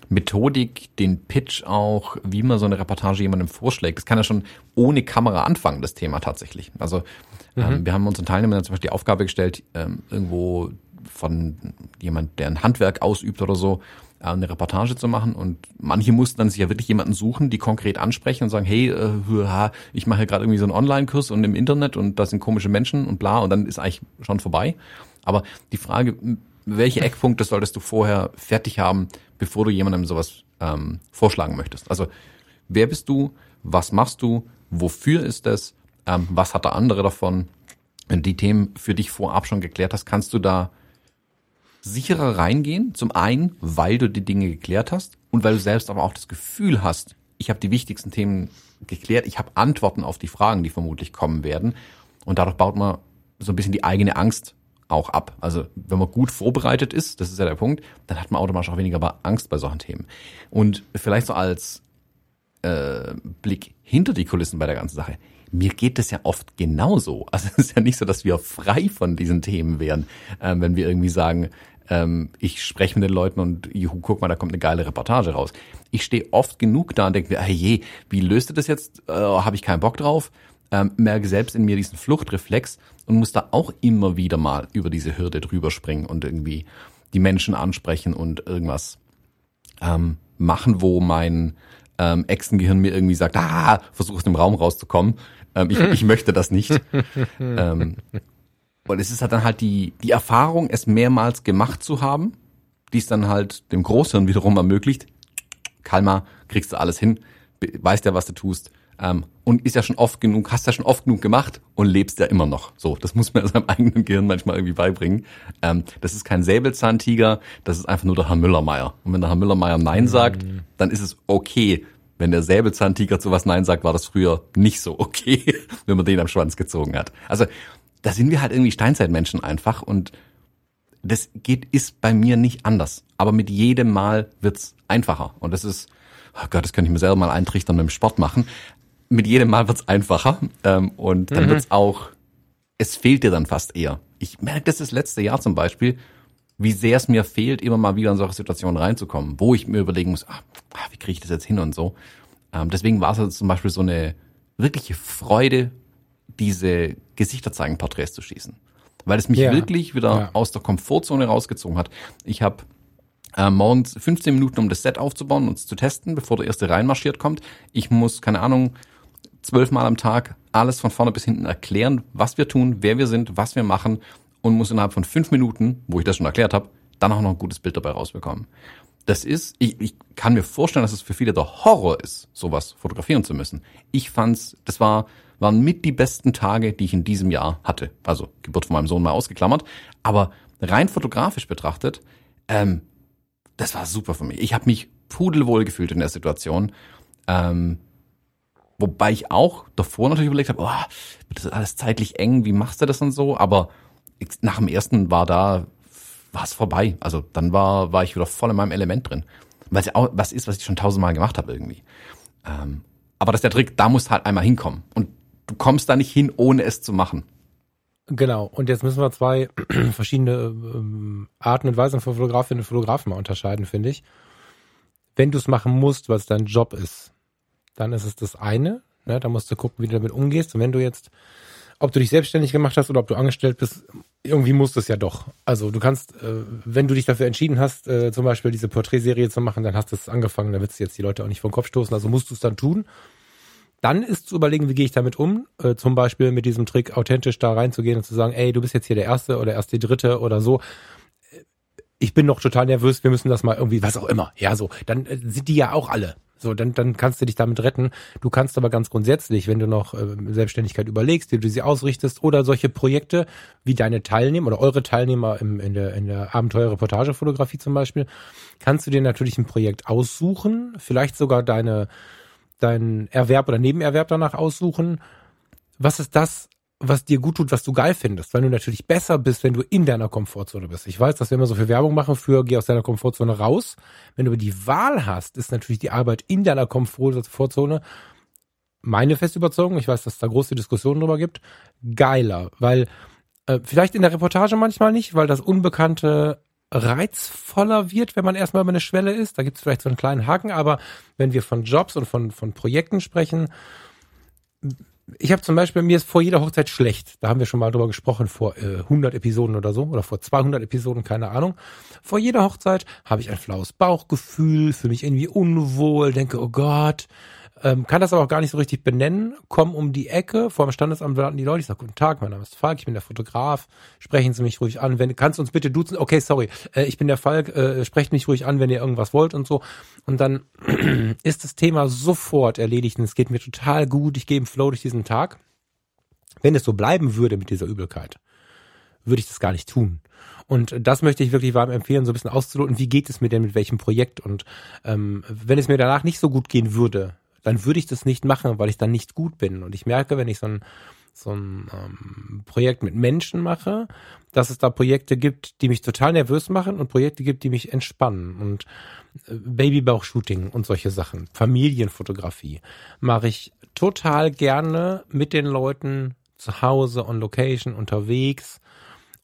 Methodik, den Pitch auch, wie man so eine Reportage jemandem vorschlägt. Das kann ja schon ohne Kamera anfangen, das Thema tatsächlich. Also ähm, mhm. wir haben unseren Teilnehmern zum Beispiel die Aufgabe gestellt, ähm, irgendwo von jemand, der ein Handwerk ausübt oder so, eine Reportage zu machen und manche mussten dann sich ja wirklich jemanden suchen, die konkret ansprechen und sagen, hey, äh, ich mache gerade irgendwie so einen Online-Kurs und im Internet und da sind komische Menschen und bla und dann ist eigentlich schon vorbei. Aber die Frage, welche Eckpunkte solltest du vorher fertig haben, bevor du jemandem sowas ähm, vorschlagen möchtest? Also wer bist du, was machst du, wofür ist es, ähm, was hat der andere davon? Wenn du die Themen für dich vorab schon geklärt hast, kannst du da sicherer reingehen. Zum einen, weil du die Dinge geklärt hast und weil du selbst aber auch das Gefühl hast, ich habe die wichtigsten Themen geklärt, ich habe Antworten auf die Fragen, die vermutlich kommen werden. Und dadurch baut man so ein bisschen die eigene Angst auch ab. Also wenn man gut vorbereitet ist, das ist ja der Punkt, dann hat man automatisch auch weniger Angst bei solchen Themen. Und vielleicht so als äh, Blick hinter die Kulissen bei der ganzen Sache. Mir geht es ja oft genauso. Also es ist ja nicht so, dass wir frei von diesen Themen wären, äh, wenn wir irgendwie sagen, ähm, ich spreche mit den Leuten und juhu, guck mal, da kommt eine geile Reportage raus. Ich stehe oft genug da und denke mir, hey je, wie löst du das jetzt? Äh, Habe ich keinen Bock drauf? Ähm, merke selbst in mir diesen Fluchtreflex und muss da auch immer wieder mal über diese Hürde drüber springen und irgendwie die Menschen ansprechen und irgendwas ähm, machen, wo mein ähm, Echsengehirn mir irgendwie sagt, ah, versuch aus dem Raum rauszukommen. Ähm, ich, ich möchte das nicht. ähm, und es ist halt dann halt die, die Erfahrung, es mehrmals gemacht zu haben, die es dann halt dem Großhirn wiederum ermöglicht. Kalmar, kriegst du alles hin, weißt ja, was du tust. Ähm, und ist ja schon oft genug, hast ja schon oft genug gemacht und lebst ja immer noch. So, das muss man seinem eigenen Gehirn manchmal irgendwie beibringen. Ähm, das ist kein Säbelzahntiger, das ist einfach nur der Herr Müllermeier. Und wenn der Herr Müllermeier Nein sagt, mhm. dann ist es okay. Wenn der Säbelzahntiger zu was Nein sagt, war das früher nicht so okay, wenn man den am Schwanz gezogen hat. Also da sind wir halt irgendwie Steinzeitmenschen einfach und das geht, ist bei mir nicht anders. Aber mit jedem Mal wird's einfacher. Und das ist, oh Gott, das könnte ich mir selber mal eintrichtern mit dem Sport machen. mit jedem Mal wird's einfacher ähm, und dann Mhm. wird's auch, es fehlt dir dann fast eher. Ich merke das das letzte Jahr zum Beispiel, wie sehr es mir fehlt, immer mal wieder in solche Situationen reinzukommen, wo ich mir überlegen muss, ah, ah, wie kriege ich das jetzt hin und so. Ähm, deswegen war es also zum Beispiel so eine wirkliche Freude, diese Gesichter zeigen Porträts zu schießen. Weil es mich Ja. wirklich wieder Ja. aus der Komfortzone rausgezogen hat. Ich habe äh, morgens 15 Minuten, um das Set aufzubauen und es zu testen, bevor der erste reinmarschiert kommt. Ich muss, keine Ahnung, zwölfmal am Tag alles von vorne bis hinten erklären, was wir tun, wer wir sind, was wir machen und muss innerhalb von fünf Minuten, wo ich das schon erklärt habe, dann auch noch ein gutes Bild dabei rausbekommen. Das ist, ich, ich kann mir vorstellen, dass es für viele der Horror ist, sowas fotografieren zu müssen. Ich fand's, das war, waren mit die besten Tage, die ich in diesem Jahr hatte. Also Geburt von meinem Sohn mal ausgeklammert. Aber rein fotografisch betrachtet, ähm, das war super für mich. Ich habe mich pudelwohl gefühlt in der Situation. Ähm, wobei ich auch davor natürlich überlegt habe, oh, das alles zeitlich eng, wie machst du das und so? Aber nach dem ersten war da, war es vorbei. Also dann war, war ich wieder voll in meinem Element drin. Weil es ja auch was ist, was ich schon tausendmal gemacht habe irgendwie. Ähm, aber das ist der Trick, da musst du halt einmal hinkommen. Und du kommst da nicht hin, ohne es zu machen. Genau, und jetzt müssen wir zwei verschiedene ähm, Arten und Weisen von Fotografinnen und Fotografen mal unterscheiden, finde ich. Wenn du es machen musst, was dein Job ist, dann ist es das eine. Ne? Da musst du gucken, wie du damit umgehst. Und wenn du jetzt, ob du dich selbstständig gemacht hast oder ob du angestellt bist, irgendwie musst du es ja doch. Also du kannst, äh, wenn du dich dafür entschieden hast, äh, zum Beispiel diese Porträtserie zu machen, dann hast du es angefangen, dann willst du jetzt die Leute auch nicht vom Kopf stoßen, also musst du es dann tun. Dann ist zu überlegen, wie gehe ich damit um? Äh, zum Beispiel mit diesem Trick, authentisch da reinzugehen und zu sagen, ey, du bist jetzt hier der Erste oder erst die Dritte oder so. Äh, Ich bin noch total nervös, wir müssen das mal irgendwie, was auch immer. Ja, so. Dann äh, sind die ja auch alle. So, dann, dann kannst du dich damit retten. Du kannst aber ganz grundsätzlich, wenn du noch äh, Selbstständigkeit überlegst, wie du sie ausrichtest oder solche Projekte wie deine Teilnehmer oder eure Teilnehmer im, in der, in der Abenteuer-Reportagefotografie zum Beispiel, kannst du dir natürlich ein Projekt aussuchen, vielleicht sogar deine, deinen Erwerb oder Nebenerwerb danach aussuchen. Was ist das, was dir gut tut, was du geil findest, weil du natürlich besser bist, wenn du in deiner Komfortzone bist. Ich weiß, dass wir immer so viel Werbung machen für geh aus deiner Komfortzone raus. Wenn du aber die Wahl hast, ist natürlich die Arbeit in deiner Komfortzone meine feste Überzeugung, ich weiß, dass es da große Diskussionen drüber gibt, geiler, weil äh, vielleicht in der Reportage manchmal nicht, weil das Unbekannte reizvoller wird, wenn man erstmal über eine Schwelle ist. Da gibt es vielleicht so einen kleinen Haken, aber wenn wir von Jobs und von, von Projekten sprechen, ich habe zum Beispiel, mir ist vor jeder Hochzeit schlecht. Da haben wir schon mal drüber gesprochen, vor äh, 100 Episoden oder so, oder vor 200 Episoden, keine Ahnung. Vor jeder Hochzeit habe ich ein flaues Bauchgefühl, fühle mich irgendwie unwohl, denke, oh Gott, ähm, kann das aber auch gar nicht so richtig benennen, komm um die Ecke, vor dem Standesamt warten die Leute, ich sage, guten Tag, mein Name ist Falk, ich bin der Fotograf, sprechen Sie mich ruhig an, wenn, kannst du uns bitte duzen, okay, sorry, äh, ich bin der Falk, äh, sprecht mich ruhig an, wenn ihr irgendwas wollt und so. Und dann ist das Thema sofort erledigt und es geht mir total gut, ich gehe im Flow durch diesen Tag. Wenn es so bleiben würde mit dieser Übelkeit, würde ich das gar nicht tun. Und das möchte ich wirklich warm empfehlen, so ein bisschen auszuloten, wie geht es mir denn mit welchem Projekt? Und ähm, wenn es mir danach nicht so gut gehen würde, dann würde ich das nicht machen, weil ich dann nicht gut bin. Und ich merke, wenn ich so ein, so ein ähm, Projekt mit Menschen mache, dass es da Projekte gibt, die mich total nervös machen und Projekte gibt, die mich entspannen. Und äh, Babybauch-Shooting und solche Sachen, Familienfotografie, mache ich total gerne mit den Leuten zu Hause, on Location, unterwegs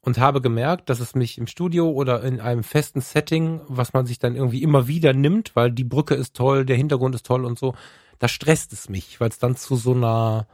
und habe gemerkt, dass es mich im Studio oder in einem festen Setting, was man sich dann irgendwie immer wieder nimmt, weil die Brücke ist toll, der Hintergrund ist toll und so, da stresst es mich, weil es dann zu so einer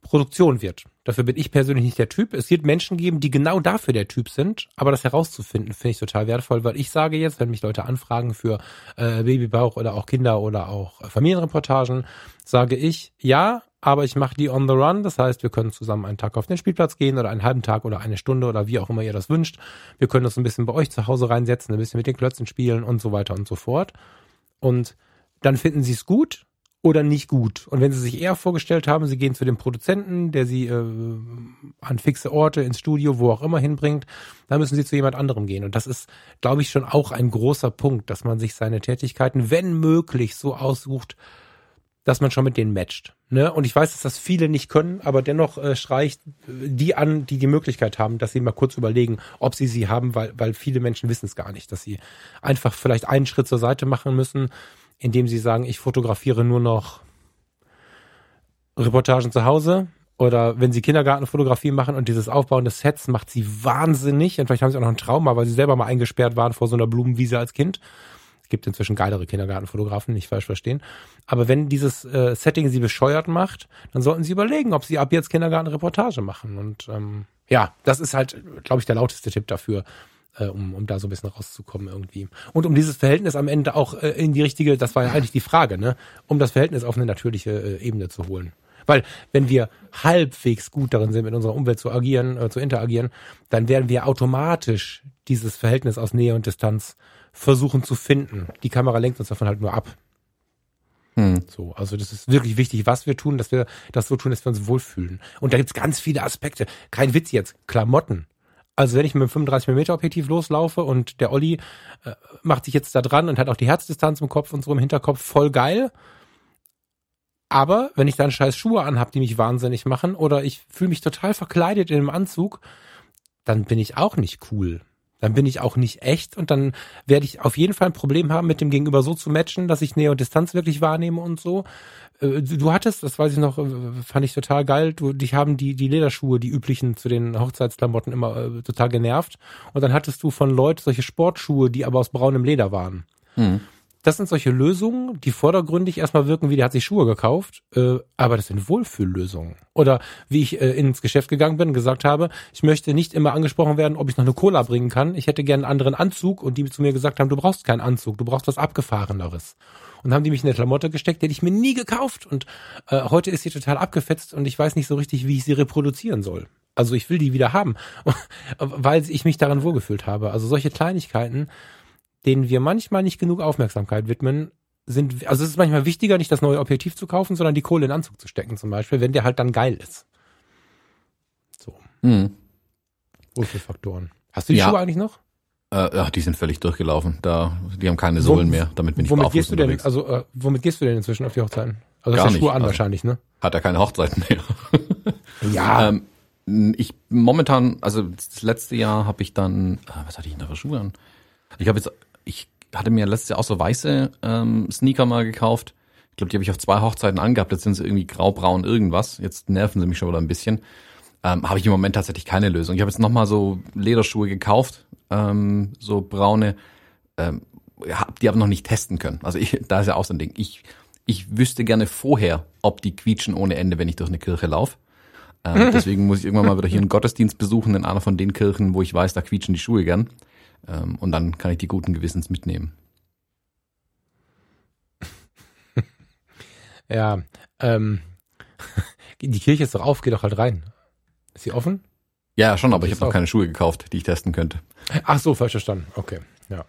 Produktion wird. Dafür bin ich persönlich nicht der Typ. Es wird Menschen geben, die genau dafür der Typ sind, aber das herauszufinden, finde ich total wertvoll, weil ich sage jetzt, wenn mich Leute anfragen für äh, Babybauch oder auch Kinder oder auch Familienreportagen, sage ich, ja, aber ich mache die on the run. Das heißt, wir können zusammen einen Tag auf den Spielplatz gehen oder einen halben Tag oder eine Stunde oder wie auch immer ihr das wünscht. Wir können uns ein bisschen bei euch zu Hause reinsetzen, ein bisschen mit den Klötzen spielen und so weiter und so fort. Und dann finden sie es gut oder nicht gut. Und wenn sie sich eher vorgestellt haben, sie gehen zu dem Produzenten, der sie äh, an fixe Orte, ins Studio, wo auch immer hinbringt, dann müssen sie zu jemand anderem gehen. Und das ist, glaube ich, schon auch ein großer Punkt, dass man sich seine Tätigkeiten, wenn möglich, so aussucht, dass man schon mit denen matcht. Ne? Und ich weiß, dass das viele nicht können, aber dennoch äh, streicht die an, die die Möglichkeit haben, dass sie mal kurz überlegen, ob sie sie haben, weil, weil viele Menschen wissen es gar nicht, dass sie einfach vielleicht einen Schritt zur Seite machen müssen, indem sie sagen, ich fotografiere nur noch Reportagen zu Hause oder wenn sie Kindergartenfotografie machen und dieses Aufbauen des Sets macht sie wahnsinnig. Und vielleicht haben sie auch noch ein Trauma, weil sie selber mal eingesperrt waren vor so einer Blumenwiese als Kind. Es gibt inzwischen geilere Kindergartenfotografen, nicht falsch verstehen. Aber wenn dieses äh, Setting sie bescheuert macht, dann sollten sie überlegen, ob sie ab jetzt Kindergartenreportage machen. Und ähm, ja, das ist halt, glaube ich, der lauteste Tipp dafür, äh, um, um da so ein bisschen rauszukommen irgendwie. Und um dieses Verhältnis am Ende auch äh, in die richtige, das war ja eigentlich die Frage, ne, um das Verhältnis auf eine natürliche äh, Ebene zu holen. Weil wenn wir halbwegs gut darin sind, mit unserer Umwelt zu agieren, äh, zu interagieren, dann werden wir automatisch dieses Verhältnis aus Nähe und Distanz versuchen zu finden. Die Kamera lenkt uns davon halt nur ab. Hm. So, also das ist wirklich wichtig, was wir tun, dass wir das so tun, dass wir uns wohlfühlen. Und da gibt's ganz viele Aspekte. Kein Witz jetzt. Klamotten. Also wenn ich mit einem 35mm Objektiv loslaufe und der Olli äh, macht sich jetzt da dran und hat auch die Herzdistanz im Kopf und so im Hinterkopf voll geil. Aber wenn ich dann scheiß Schuhe anhab, die mich wahnsinnig machen, oder ich fühle mich total verkleidet in einem Anzug, dann bin ich auch nicht cool. Dann bin ich auch nicht echt und dann werde ich auf jeden Fall ein Problem haben, mit dem Gegenüber so zu matchen, dass ich Nähe und Distanz wirklich wahrnehme und so. Äh, du hattest, das weiß ich noch, äh, fand ich total geil, du, dich haben die, die Lederschuhe, die üblichen zu den Hochzeitsklamotten immer äh, total genervt. Und dann hattest du von Leuten solche Sportschuhe, die aber aus braunem Leder waren. Hm das sind solche Lösungen, die vordergründig erstmal wirken, wie der hat sich Schuhe gekauft, äh, aber das sind Wohlfühllösungen. Oder wie ich äh, ins Geschäft gegangen bin und gesagt habe, ich möchte nicht immer angesprochen werden, ob ich noch eine Cola bringen kann. Ich hätte gerne einen anderen Anzug und die zu mir gesagt haben, du brauchst keinen Anzug, du brauchst was Abgefahreneres. Und haben die mich in eine Klamotte gesteckt, die hätte ich mir nie gekauft. Und äh, heute ist sie total abgefetzt und ich weiß nicht so richtig, wie ich sie reproduzieren soll. Also ich will die wieder haben, weil ich mich daran wohlgefühlt habe. Also solche Kleinigkeiten, denen wir manchmal nicht genug Aufmerksamkeit widmen, sind, also es ist manchmal wichtiger, nicht das neue Objektiv zu kaufen, sondern die Kohle in Anzug zu stecken zum Beispiel, wenn der halt dann geil ist. So. Mhm. Wohlfühlfaktoren. Hast du die ja. Schuhe eigentlich noch? Äh, ja, die sind völlig durchgelaufen. Da, die haben keine Sohlen mehr. Damit bin ich Womit gehst du denn? Unterwegs. Also äh, womit gehst du denn inzwischen auf die Hochzeiten? Also Gar hast du Schuhe an also, wahrscheinlich, ne? Hat er keine Hochzeiten mehr. ja. Ähm, ich momentan, also das letzte Jahr habe ich dann, äh, was hatte ich denn da für Schuhe an? Ich habe jetzt ich hatte mir letztes Jahr auch so weiße ähm, Sneaker mal gekauft. Ich glaube, die habe ich auf zwei Hochzeiten angehabt. Jetzt sind sie irgendwie graubraun irgendwas. Jetzt nerven sie mich schon wieder ein bisschen. Ähm, habe ich im Moment tatsächlich keine Lösung. Ich habe jetzt nochmal so Lederschuhe gekauft, ähm, so braune. Ähm, die aber noch nicht testen können. Also ich, da ist ja auch so ein Ding. Ich, ich wüsste gerne vorher, ob die quietschen ohne Ende, wenn ich durch eine Kirche laufe. Ähm, deswegen muss ich irgendwann mal wieder hier einen Gottesdienst besuchen in einer von den Kirchen, wo ich weiß, da quietschen die Schuhe gern. Ähm, und dann kann ich die guten Gewissens mitnehmen. ja, ähm, die Kirche ist doch auf, geh doch halt rein. Ist sie offen? Ja, schon, aber ich habe noch keine Schuhe gekauft, die ich testen könnte. Ach so, falsch verstanden. Okay, ja.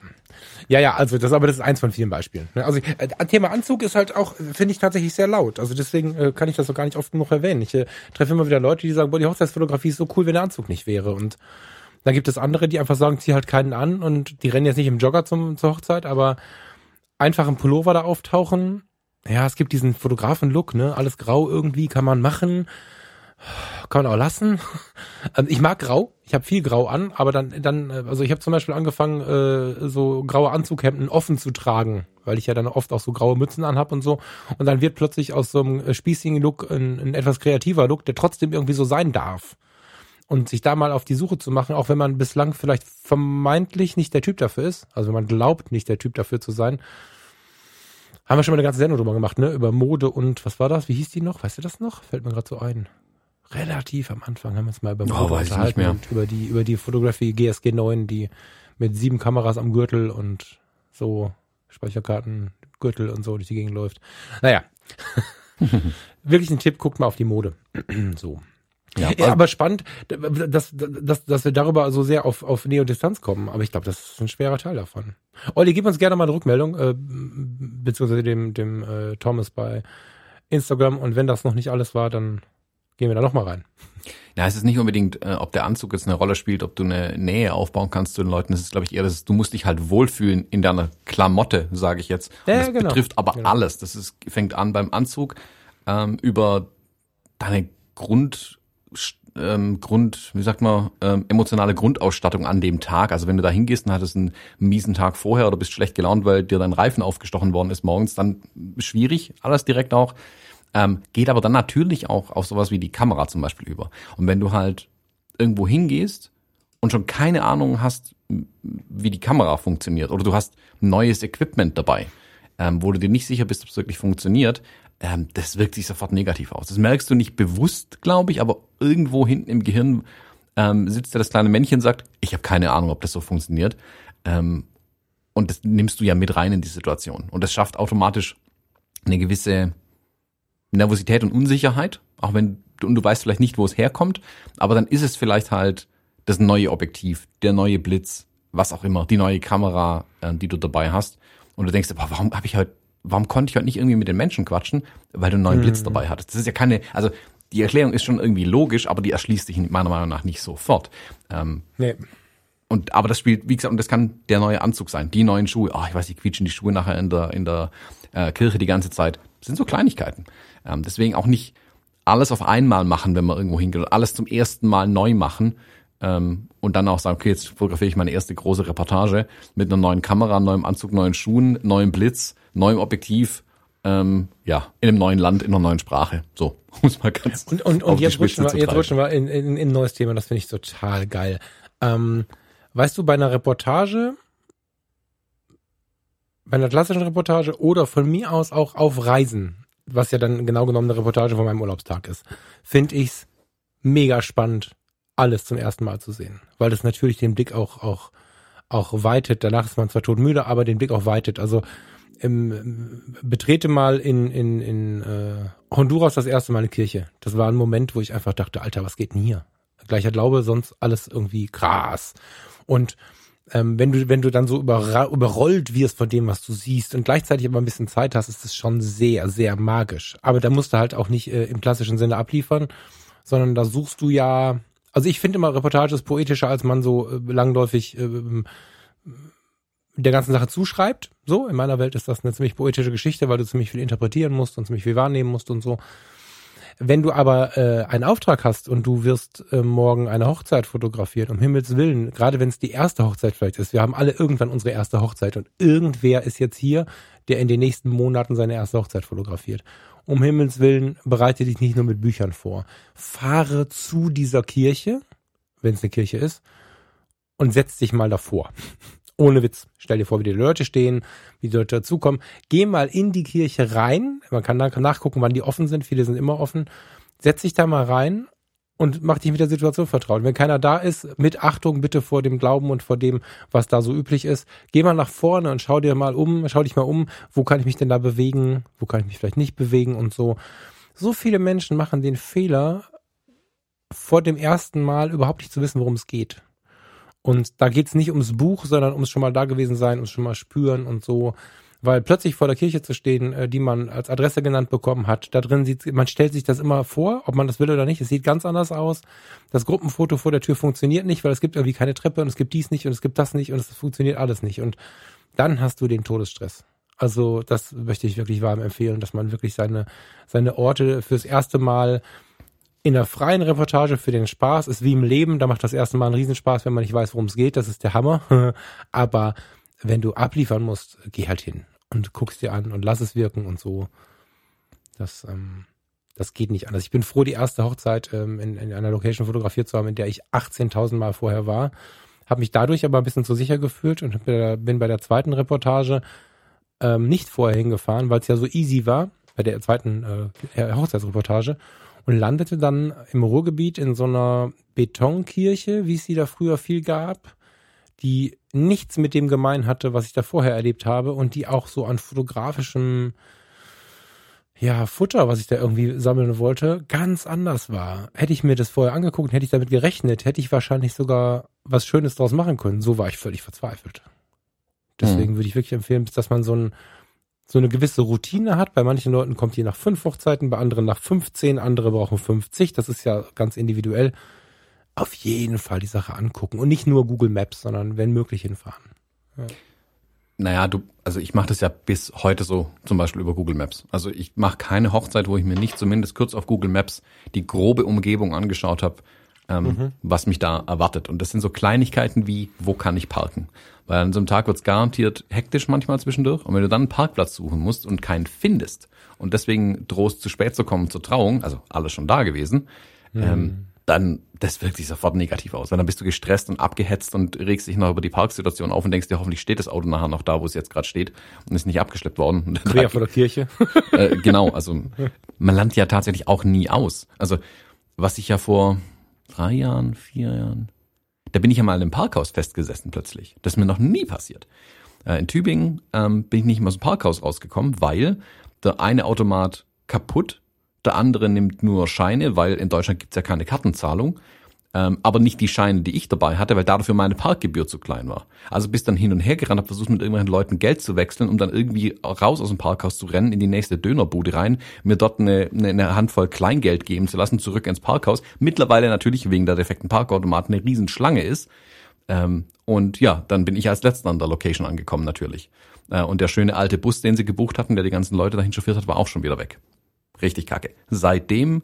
Ja, ja, also das, aber das ist eins von vielen Beispielen. Ne? Also äh, Thema Anzug ist halt auch, finde ich tatsächlich sehr laut. Also deswegen äh, kann ich das so gar nicht oft genug erwähnen. Ich äh, treffe immer wieder Leute, die sagen, boah, die Hochzeitsfotografie ist so cool, wenn der Anzug nicht wäre. Und dann gibt es andere, die einfach sagen, zieh halt keinen an und die rennen jetzt nicht im Jogger zum, zur Hochzeit, aber einfach im Pullover da auftauchen. Ja, es gibt diesen Fotografen-Look, ne? Alles grau irgendwie kann man machen. Kann man auch lassen. Ähm, ich mag grau. Ich habe viel grau an, aber dann, dann, äh, also ich habe zum Beispiel angefangen, äh, so graue Anzughemden offen zu tragen, weil ich ja dann oft auch so graue Mützen anhab und so. Und dann wird plötzlich aus so einem spießigen Look ein, ein etwas kreativer Look, der trotzdem irgendwie so sein darf und sich da mal auf die Suche zu machen, auch wenn man bislang vielleicht vermeintlich nicht der Typ dafür ist, also wenn man glaubt, nicht der Typ dafür zu sein, haben wir schon mal eine ganze Sendung drüber gemacht, ne? Über Mode und was war das? Wie hieß die noch? Weißt du das noch? Fällt mir gerade so ein. Relativ am Anfang haben wir uns mal über Mode oh, unterhalten und über die, über die Fotografie GSG 9, die mit sieben Kameras am Gürtel und so Speicherkarten, Gürtel und so durch die Gegend läuft. Naja. Wirklich ein Tipp, guckt mal auf die Mode. so. Ja, ja, aber spannend, dass, dass, dass wir darüber so sehr auf, auf Nähe und Distanz kommen. Aber ich glaube, das ist ein schwerer Teil davon. Olli, gib uns gerne mal eine Rückmeldung, äh, beziehungsweise dem, dem äh, Thomas bei Instagram. Und wenn das noch nicht alles war, dann gehen wir da nochmal rein. Ja, es ist nicht unbedingt, äh, ob der Anzug jetzt eine Rolle spielt, ob du eine Nähe aufbauen kannst zu den Leuten. Es ist, glaube ich, eher, dass du musst dich halt wohlfühlen in deiner Klamotte, sage ich jetzt. Und ja, das genau. betrifft aber genau. alles. Das ist, fängt an beim Anzug ähm, über deine Grund ähm, Grund, wie sagt man, ähm, emotionale Grundausstattung an dem Tag. Also wenn du da hingehst und hattest einen miesen Tag vorher oder bist schlecht gelaunt, weil dir dein Reifen aufgestochen worden ist morgens, dann schwierig, alles direkt auch. ähm, geht aber dann natürlich auch auf sowas wie die Kamera zum Beispiel über. Und wenn du halt irgendwo hingehst und schon keine Ahnung hast, wie die Kamera funktioniert, oder du hast neues Equipment dabei, ähm, wo du dir nicht sicher bist, ob es wirklich funktioniert, ähm, das wirkt sich sofort negativ aus. Das merkst du nicht bewusst, glaube ich, aber irgendwo hinten im Gehirn ähm, sitzt da das kleine Männchen und sagt, ich habe keine Ahnung, ob das so funktioniert. Ähm, und das nimmst du ja mit rein in die Situation. Und das schafft automatisch eine gewisse Nervosität und Unsicherheit, auch wenn du, und du weißt vielleicht nicht, wo es herkommt, aber dann ist es vielleicht halt das neue Objektiv, der neue Blitz, was auch immer, die neue Kamera, äh, die du dabei hast. Und du denkst, boah, warum habe ich heute, warum konnte ich heute nicht irgendwie mit den Menschen quatschen, weil du einen neuen hm. Blitz dabei hattest. Das ist ja keine, also die Erklärung ist schon irgendwie logisch, aber die erschließt sich meiner Meinung nach nicht sofort. Ähm, nee. Und aber das spielt, wie gesagt, und das kann der neue Anzug sein, die neuen Schuhe. Oh, ich weiß, die quietschen die Schuhe nachher in der in der äh, Kirche die ganze Zeit. Das sind so Kleinigkeiten. Ähm, deswegen auch nicht alles auf einmal machen, wenn man irgendwo hingeht, alles zum ersten Mal neu machen ähm, und dann auch sagen, okay, jetzt fotografiere ich meine erste große Reportage mit einer neuen Kamera, neuem Anzug, neuen Schuhen, neuem Blitz, neuem Objektiv, ähm, ja, in einem neuen Land, in einer neuen Sprache. So, muss mal ganz. Und, und, und jetzt, rutschen wir, jetzt rutschen wir in, in, in ein neues Thema, das finde ich total geil. Ähm, Weißt du, bei einer Reportage, bei einer klassischen Reportage oder von mir aus auch auf Reisen, was ja dann genau genommen eine Reportage von meinem Urlaubstag ist, finde ich's mega spannend, alles zum ersten Mal zu sehen, weil das natürlich den Blick auch auch auch weitet. Danach ist man zwar todmüde, aber den Blick auch weitet. Also ähm, betrete mal in in in äh, Honduras das erste Mal eine Kirche. Das war ein Moment, wo ich einfach dachte, Alter, was geht denn hier? Gleicher Glaube, sonst alles irgendwie krass. Und ähm, wenn du, wenn du dann so überrollt wirst von dem, was du siehst und gleichzeitig aber ein bisschen Zeit hast, ist es schon sehr, sehr magisch. Aber da musst du halt auch nicht äh, im klassischen Sinne abliefern, sondern da suchst du ja, also ich finde immer Reportage ist poetischer, als man so äh, langläufig äh, der ganzen Sache zuschreibt. So, in meiner Welt ist das eine ziemlich poetische Geschichte, weil du ziemlich viel interpretieren musst und ziemlich viel wahrnehmen musst und so. Wenn du aber äh, einen Auftrag hast und du wirst äh, morgen eine Hochzeit fotografieren, um Himmels Willen, gerade wenn es die erste Hochzeit vielleicht ist, wir haben alle irgendwann unsere erste Hochzeit und irgendwer ist jetzt hier, der in den nächsten Monaten seine erste Hochzeit fotografiert. Um Himmels Willen, bereite dich nicht nur mit Büchern vor. Fahre zu dieser Kirche, wenn es eine Kirche ist, und setz dich mal davor. Ohne Witz. Stell dir vor, wie die Leute stehen, wie die Leute dazukommen. Geh mal in die Kirche rein. Man kann nachgucken, wann die offen sind. Viele sind immer offen. Setz dich da mal rein und mach dich mit der Situation vertraut. Wenn keiner da ist, mit Achtung bitte vor dem Glauben und vor dem, was da so üblich ist, geh mal nach vorne und schau dir mal um, schau dich mal um, wo kann ich mich denn da bewegen, wo kann ich mich vielleicht nicht bewegen und so. So viele Menschen machen den Fehler, vor dem ersten Mal überhaupt nicht zu wissen, worum es geht. Und da geht's nicht ums Buch, sondern ums schon mal da gewesen sein, ums schon mal spüren und so. Weil plötzlich vor der Kirche zu stehen, äh, die man als Adresse genannt bekommen hat, da drin sieht, man stellt sich das immer vor, ob man das will oder nicht. Es sieht ganz anders aus. Das Gruppenfoto vor der Tür funktioniert nicht, weil es gibt irgendwie keine Treppe und es gibt dies nicht und es gibt das nicht und es funktioniert alles nicht. Und dann hast du den Todesstress. Also das möchte ich wirklich warm empfehlen, dass man wirklich seine, seine Orte fürs erste Mal in der freien Reportage für den Spaß ist wie im Leben, da macht das erste Mal einen Riesenspaß, wenn man nicht weiß, worum es geht, das ist der Hammer. Aber wenn du abliefern musst, geh halt hin und guckst dir an und lass es wirken und so. Das, ähm, das geht nicht anders. Ich bin froh, die erste Hochzeit ähm, in, in einer Location fotografiert zu haben, in der ich 18.000 Mal vorher war. Habe mich dadurch aber ein bisschen zu sicher gefühlt und bin bei der zweiten Reportage ähm, nicht vorher hingefahren, weil es ja so easy war, bei der zweiten äh, Hochzeitsreportage und landete dann im Ruhrgebiet in so einer Betonkirche, wie es sie da früher viel gab, die nichts mit dem gemein hatte, was ich da vorher erlebt habe und die auch so an fotografischem ja, Futter, was ich da irgendwie sammeln wollte, ganz anders war. Hätte ich mir das vorher angeguckt, hätte ich damit gerechnet, hätte ich wahrscheinlich sogar was Schönes draus machen können. So war ich völlig verzweifelt. Deswegen hm. würde ich wirklich empfehlen, dass man so ein so eine gewisse Routine hat. Bei manchen Leuten kommt die nach fünf Hochzeiten, bei anderen nach 15, andere brauchen 50. Das ist ja ganz individuell. Auf jeden Fall die Sache angucken und nicht nur Google Maps, sondern wenn möglich hinfahren. Ja. Naja, du, also ich mache das ja bis heute so, zum Beispiel über Google Maps. Also ich mache keine Hochzeit, wo ich mir nicht zumindest kurz auf Google Maps die grobe Umgebung angeschaut habe, ähm, mhm. was mich da erwartet. Und das sind so Kleinigkeiten wie, wo kann ich parken? Weil an so einem Tag wird's garantiert hektisch manchmal zwischendurch. Und wenn du dann einen Parkplatz suchen musst und keinen findest und deswegen drohst zu spät zu kommen zur Trauung, also alles schon da gewesen, mhm. ähm, dann das wirkt sich sofort negativ aus. Weil dann bist du gestresst und abgehetzt und regst dich noch über die Parksituation auf und denkst dir, hoffentlich steht das Auto nachher noch da, wo es jetzt gerade steht und ist nicht abgeschleppt worden. Quer vor der Kirche. äh, genau, also man lernt ja tatsächlich auch nie aus. Also was ich ja vor drei Jahren, vier Jahren, da bin ich ja mal einem Parkhaus festgesessen plötzlich. Das ist mir noch nie passiert. Äh, in Tübingen ähm, bin ich nicht mal aus dem Parkhaus rausgekommen, weil der eine Automat kaputt, der andere nimmt nur Scheine, weil in Deutschland gibt's ja keine Kartenzahlung ähm, aber nicht die Scheine, die ich dabei hatte, weil dafür meine Parkgebühr zu klein war. Also bist dann hin und her gerannt, hab versucht mit irgendwelchen Leuten Geld zu wechseln, um dann irgendwie raus aus dem Parkhaus zu rennen, in die nächste Dönerbude rein, mir dort eine, eine, eine Handvoll Kleingeld geben zu lassen, zurück ins Parkhaus. Mittlerweile natürlich wegen der defekten Parkautomaten eine Riesenschlange ist. Ähm, und ja, dann bin ich als letzter an der Location angekommen natürlich. Äh, und der schöne alte Bus, den sie gebucht hatten, der die ganzen Leute dahin chauffiert hat, war auch schon wieder weg. Richtig kacke. Seitdem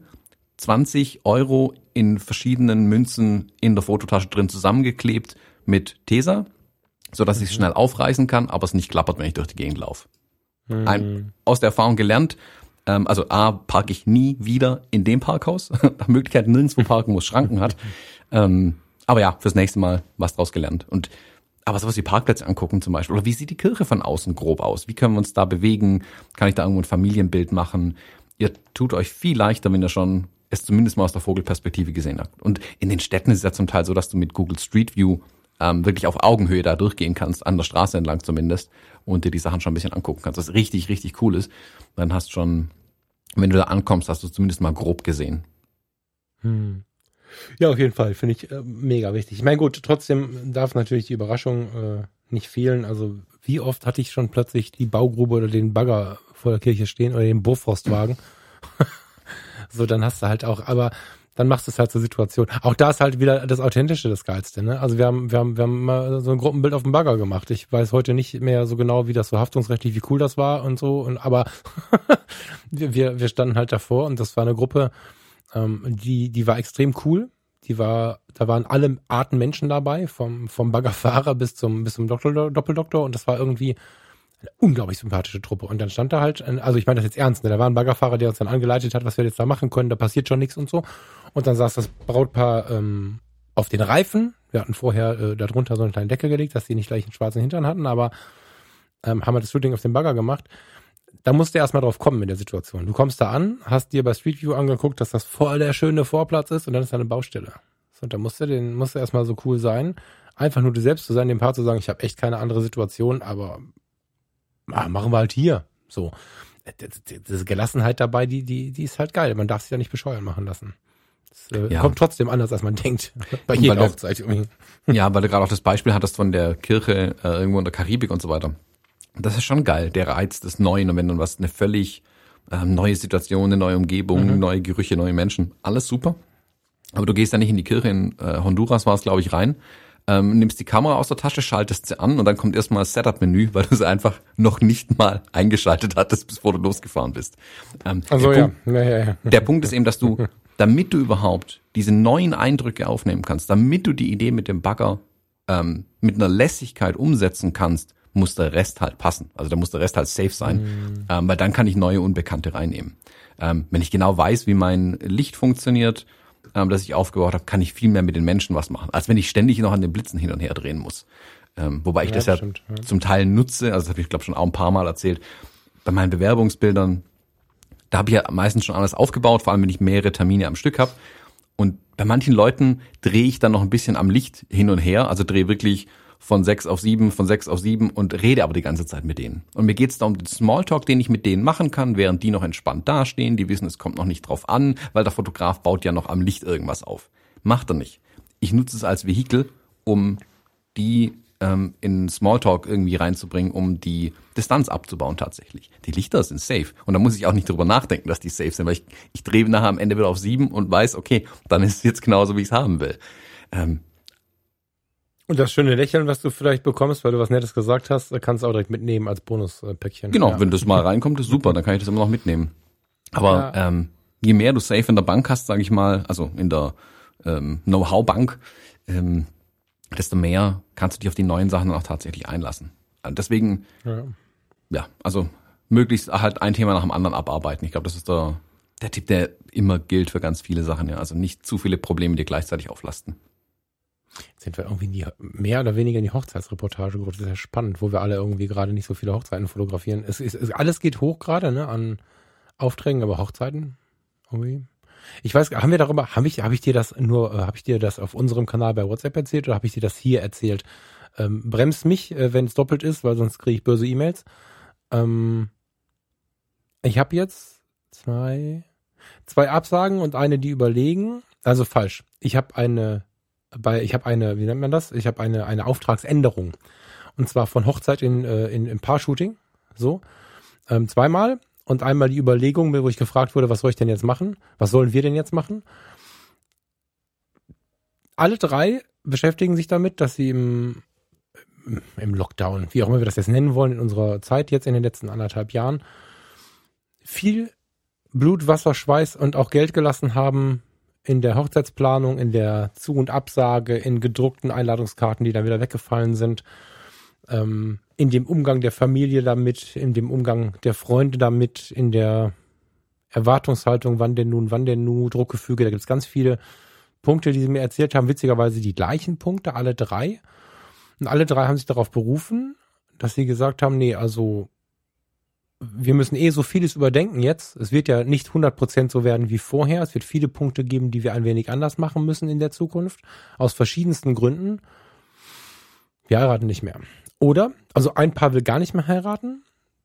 20 Euro in verschiedenen Münzen in der Fototasche drin zusammengeklebt mit Tesa, so dass ich es mhm. schnell aufreißen kann, aber es nicht klappert, wenn ich durch die Gegend laufe. Mhm. Ein, aus der Erfahrung gelernt, ähm, also A, parke ich nie wieder in dem Parkhaus, nach Möglichkeit nirgendwo parken, wo es Schranken hat. Ähm, aber ja, fürs nächste Mal was draus gelernt. Und aber sowas wie Parkplätze angucken zum Beispiel. Oder wie sieht die Kirche von außen grob aus? Wie können wir uns da bewegen? Kann ich da irgendwo ein Familienbild machen? Ihr tut euch viel leichter, wenn ihr schon es zumindest mal aus der Vogelperspektive gesehen habt. Und in den Städten ist es ja zum Teil so, dass du mit Google Street View ähm, wirklich auf Augenhöhe da durchgehen kannst, an der Straße entlang zumindest, und dir die Sachen schon ein bisschen angucken kannst, was richtig, richtig cool ist. Dann hast schon, wenn du da ankommst, hast du zumindest mal grob gesehen. Hm. Ja, auf jeden Fall, finde ich äh, mega wichtig. Ich meine, gut, trotzdem darf natürlich die Überraschung äh, nicht fehlen. Also, wie oft hatte ich schon plötzlich die Baugrube oder den Bagger vor der Kirche stehen oder den Bofrostwagen? So, dann hast du halt auch, aber dann machst du es halt zur Situation. Auch da ist halt wieder das Authentische das Geilste, ne? Also wir haben, wir haben, wir haben mal so ein Gruppenbild auf dem Bagger gemacht. Ich weiß heute nicht mehr so genau, wie das so haftungsrechtlich, wie cool das war und so. Und aber wir, wir standen halt davor und das war eine Gruppe, ähm, die, die war extrem cool. Die war, da waren alle Arten Menschen dabei, vom, vom Baggerfahrer bis zum, bis zum Doktor, Doppeldoktor und das war irgendwie, eine unglaublich sympathische Truppe. Und dann stand da halt, also ich meine das jetzt ernst, ne? da war ein Baggerfahrer, der uns dann angeleitet hat, was wir jetzt da machen können, da passiert schon nichts und so. Und dann saß das Brautpaar ähm, auf den Reifen. Wir hatten vorher äh, darunter so eine kleine Decke gelegt, dass die nicht gleich einen schwarzen Hintern hatten, aber ähm, haben wir das Shooting auf dem Bagger gemacht. Da musst du erstmal drauf kommen in der Situation. Du kommst da an, hast dir bei Street View angeguckt, dass das voll der schöne Vorplatz ist und dann ist da eine Baustelle. So, und da musst du den, musst du erstmal so cool sein, einfach nur du selbst zu sein, dem Paar zu sagen, ich habe echt keine andere Situation, aber machen wir halt hier. So. Diese Gelassenheit dabei, die, die, die ist halt geil. Man darf sich ja nicht bescheuern machen lassen. Das, äh, ja. Kommt trotzdem anders, als man denkt. Bei jeder Hochzeit. Ja, weil du gerade auch das Beispiel hattest von der Kirche äh, irgendwo in der Karibik und so weiter. Das ist schon geil, der Reiz des Neuen. Und wenn dann was, eine völlig äh, neue Situation, eine neue Umgebung, mhm. neue Gerüche, neue Menschen, alles super. Aber du gehst ja nicht in die Kirche, in äh, Honduras war es, glaube ich, rein ähm, nimmst die Kamera aus der Tasche, schaltest sie an und dann kommt erstmal das Setup-Menü, weil du sie einfach noch nicht mal eingeschaltet hattest, bevor du losgefahren bist. Ähm, also ja. Punkt, ja, ja, ja. Der Punkt ist eben, dass du, damit du überhaupt diese neuen Eindrücke aufnehmen kannst, damit du die Idee mit dem Bagger ähm, mit einer Lässigkeit umsetzen kannst, muss der Rest halt passen. Also da muss der Rest halt safe sein, mhm. ähm, weil dann kann ich neue Unbekannte reinnehmen. Ähm, wenn ich genau weiß, wie mein Licht funktioniert, ähm, das ich aufgebaut habe, kann ich viel mehr mit den Menschen was machen, als wenn ich ständig noch an den Blitzen hin und her drehen muss. Ähm, wobei ich ja, das ja, stimmt, ja, zum Teil nutze, also das habe ich glaube schon auch ein paar Mal erzählt, bei meinen Bewerbungsbildern, da habe ich ja meistens schon alles aufgebaut, vor allem wenn ich mehrere Termine am Stück habe. Und bei manchen Leuten drehe ich dann noch ein bisschen am Licht hin und her, also drehe wirklich von sechs auf sieben, von sechs auf sieben und rede aber die ganze Zeit mit denen. Und mir geht es da um den Smalltalk, den ich mit denen machen kann, während die noch entspannt dastehen. Die wissen, es kommt noch nicht drauf an, weil der Fotograf baut ja noch am Licht irgendwas auf. Macht er nicht. Ich nutze es als Vehikel, um die ähm, in Smalltalk irgendwie reinzubringen, um die Distanz abzubauen tatsächlich. Die Lichter sind safe. Und da muss ich auch nicht drüber nachdenken, dass die safe sind, weil ich, ich drehe nachher am Ende wieder auf sieben und weiß, okay, dann ist es jetzt genauso, wie ich es haben will. Ähm, und das schöne Lächeln, was du vielleicht bekommst, weil du was Nettes gesagt hast, kannst du auch direkt mitnehmen als Bonuspäckchen. Genau, ja. wenn das mal reinkommt, ist super, dann kann ich das immer noch mitnehmen. Aber ja. ähm, je mehr du safe in der Bank hast, sage ich mal, also in der ähm, Know-how-Bank, ähm, desto mehr kannst du dich auf die neuen Sachen dann auch tatsächlich einlassen. Also deswegen, ja. ja, also möglichst halt ein Thema nach dem anderen abarbeiten. Ich glaube, das ist der, der Tipp, der immer gilt für ganz viele Sachen. Ja. Also nicht zu viele Probleme dir gleichzeitig auflasten. Jetzt sind wir irgendwie in die, mehr oder weniger in die Hochzeitsreportage gerutscht. Das ist ja spannend, wo wir alle irgendwie gerade nicht so viele Hochzeiten fotografieren. Es ist, es, alles geht hoch gerade, ne, an Aufträgen, aber Hochzeiten irgendwie. Ich weiß, haben wir darüber, habe ich, habe ich dir das nur, äh, habe ich dir das auf unserem Kanal bei WhatsApp erzählt oder habe ich dir das hier erzählt? Ähm, bremst mich, äh, wenn es doppelt ist, weil sonst kriege ich böse E-Mails. Ähm, ich habe jetzt zwei, zwei Absagen und eine, die überlegen. Also falsch. Ich habe eine, bei, ich habe eine, wie nennt man das? Ich habe eine, eine Auftragsänderung. Und zwar von Hochzeit in, äh, in, in Paar-Shooting. So. Ähm, zweimal. Und einmal die Überlegung, wo ich gefragt wurde, was soll ich denn jetzt machen? Was sollen wir denn jetzt machen? Alle drei beschäftigen sich damit, dass sie im, im Lockdown, wie auch immer wir das jetzt nennen wollen, in unserer Zeit jetzt in den letzten anderthalb Jahren, viel Blut, Wasser, Schweiß und auch Geld gelassen haben in der Hochzeitsplanung, in der Zu- und Absage, in gedruckten Einladungskarten, die dann wieder weggefallen sind, ähm, in dem Umgang der Familie damit, in dem Umgang der Freunde damit, in der Erwartungshaltung, wann denn nun, wann denn nun, Druckgefüge, da gibt es ganz viele Punkte, die sie mir erzählt haben, witzigerweise die gleichen Punkte, alle drei. Und alle drei haben sich darauf berufen, dass sie gesagt haben, nee, also wir müssen eh so vieles überdenken jetzt. Es wird ja nicht 100% so werden wie vorher. Es wird viele Punkte geben, die wir ein wenig anders machen müssen in der Zukunft. Aus verschiedensten Gründen. Wir heiraten nicht mehr. Oder, also ein Paar will gar nicht mehr heiraten.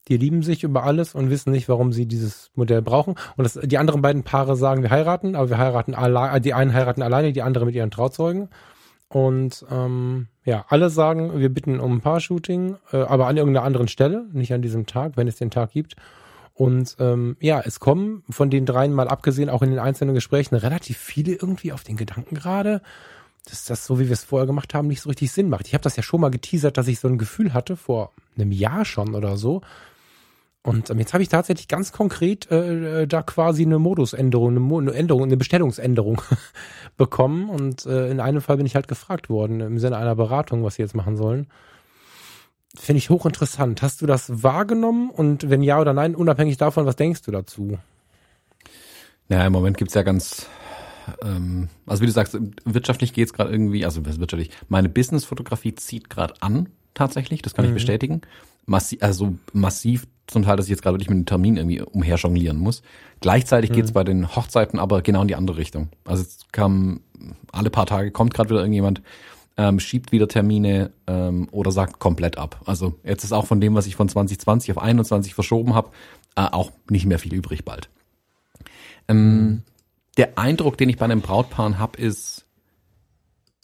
Die lieben sich über alles und wissen nicht, warum sie dieses Modell brauchen. Und das, die anderen beiden Paare sagen, wir heiraten, aber wir heiraten allein, die einen heiraten alleine, die andere mit ihren Trauzeugen. Und ähm, ja, alle sagen, wir bitten um ein Paar-Shooting, äh, aber an irgendeiner anderen Stelle, nicht an diesem Tag, wenn es den Tag gibt. Und ähm, ja, es kommen von den dreien mal abgesehen, auch in den einzelnen Gesprächen, relativ viele irgendwie auf den Gedanken gerade, dass das, so wie wir es vorher gemacht haben, nicht so richtig Sinn macht. Ich habe das ja schon mal geteasert, dass ich so ein Gefühl hatte, vor einem Jahr schon oder so, und ähm, jetzt habe ich tatsächlich ganz konkret äh, äh, da quasi eine Modusänderung, eine, Mo eine Änderung, eine Bestellungsänderung bekommen. Und äh, in einem Fall bin ich halt gefragt worden im Sinne einer Beratung, was sie jetzt machen sollen. Finde ich hochinteressant. Hast du das wahrgenommen? Und wenn ja oder nein, unabhängig davon, was denkst du dazu? Ja, im Moment gibt's ja ganz, ähm, also wie du sagst, wirtschaftlich geht's gerade irgendwie, also wirtschaftlich, meine Business-Fotografie zieht gerade an, tatsächlich, das kann mhm. ich bestätigen. Massiv, also massiv zum Teil, dass ich jetzt gerade wirklich mit dem Termin irgendwie umherjonglieren muss. Gleichzeitig mhm. geht's bei den Hochzeiten aber genau in die andere Richtung. Also es kam alle paar Tage kommt gerade wieder irgendjemand, ähm, schiebt wieder Termine ähm, oder sagt komplett ab. Also jetzt ist auch von dem, was ich von 2020 auf 21 verschoben habe, äh, auch nicht mehr viel übrig bald. Ähm, mhm. Der Eindruck, den ich bei einem Brautpaar habe, ist,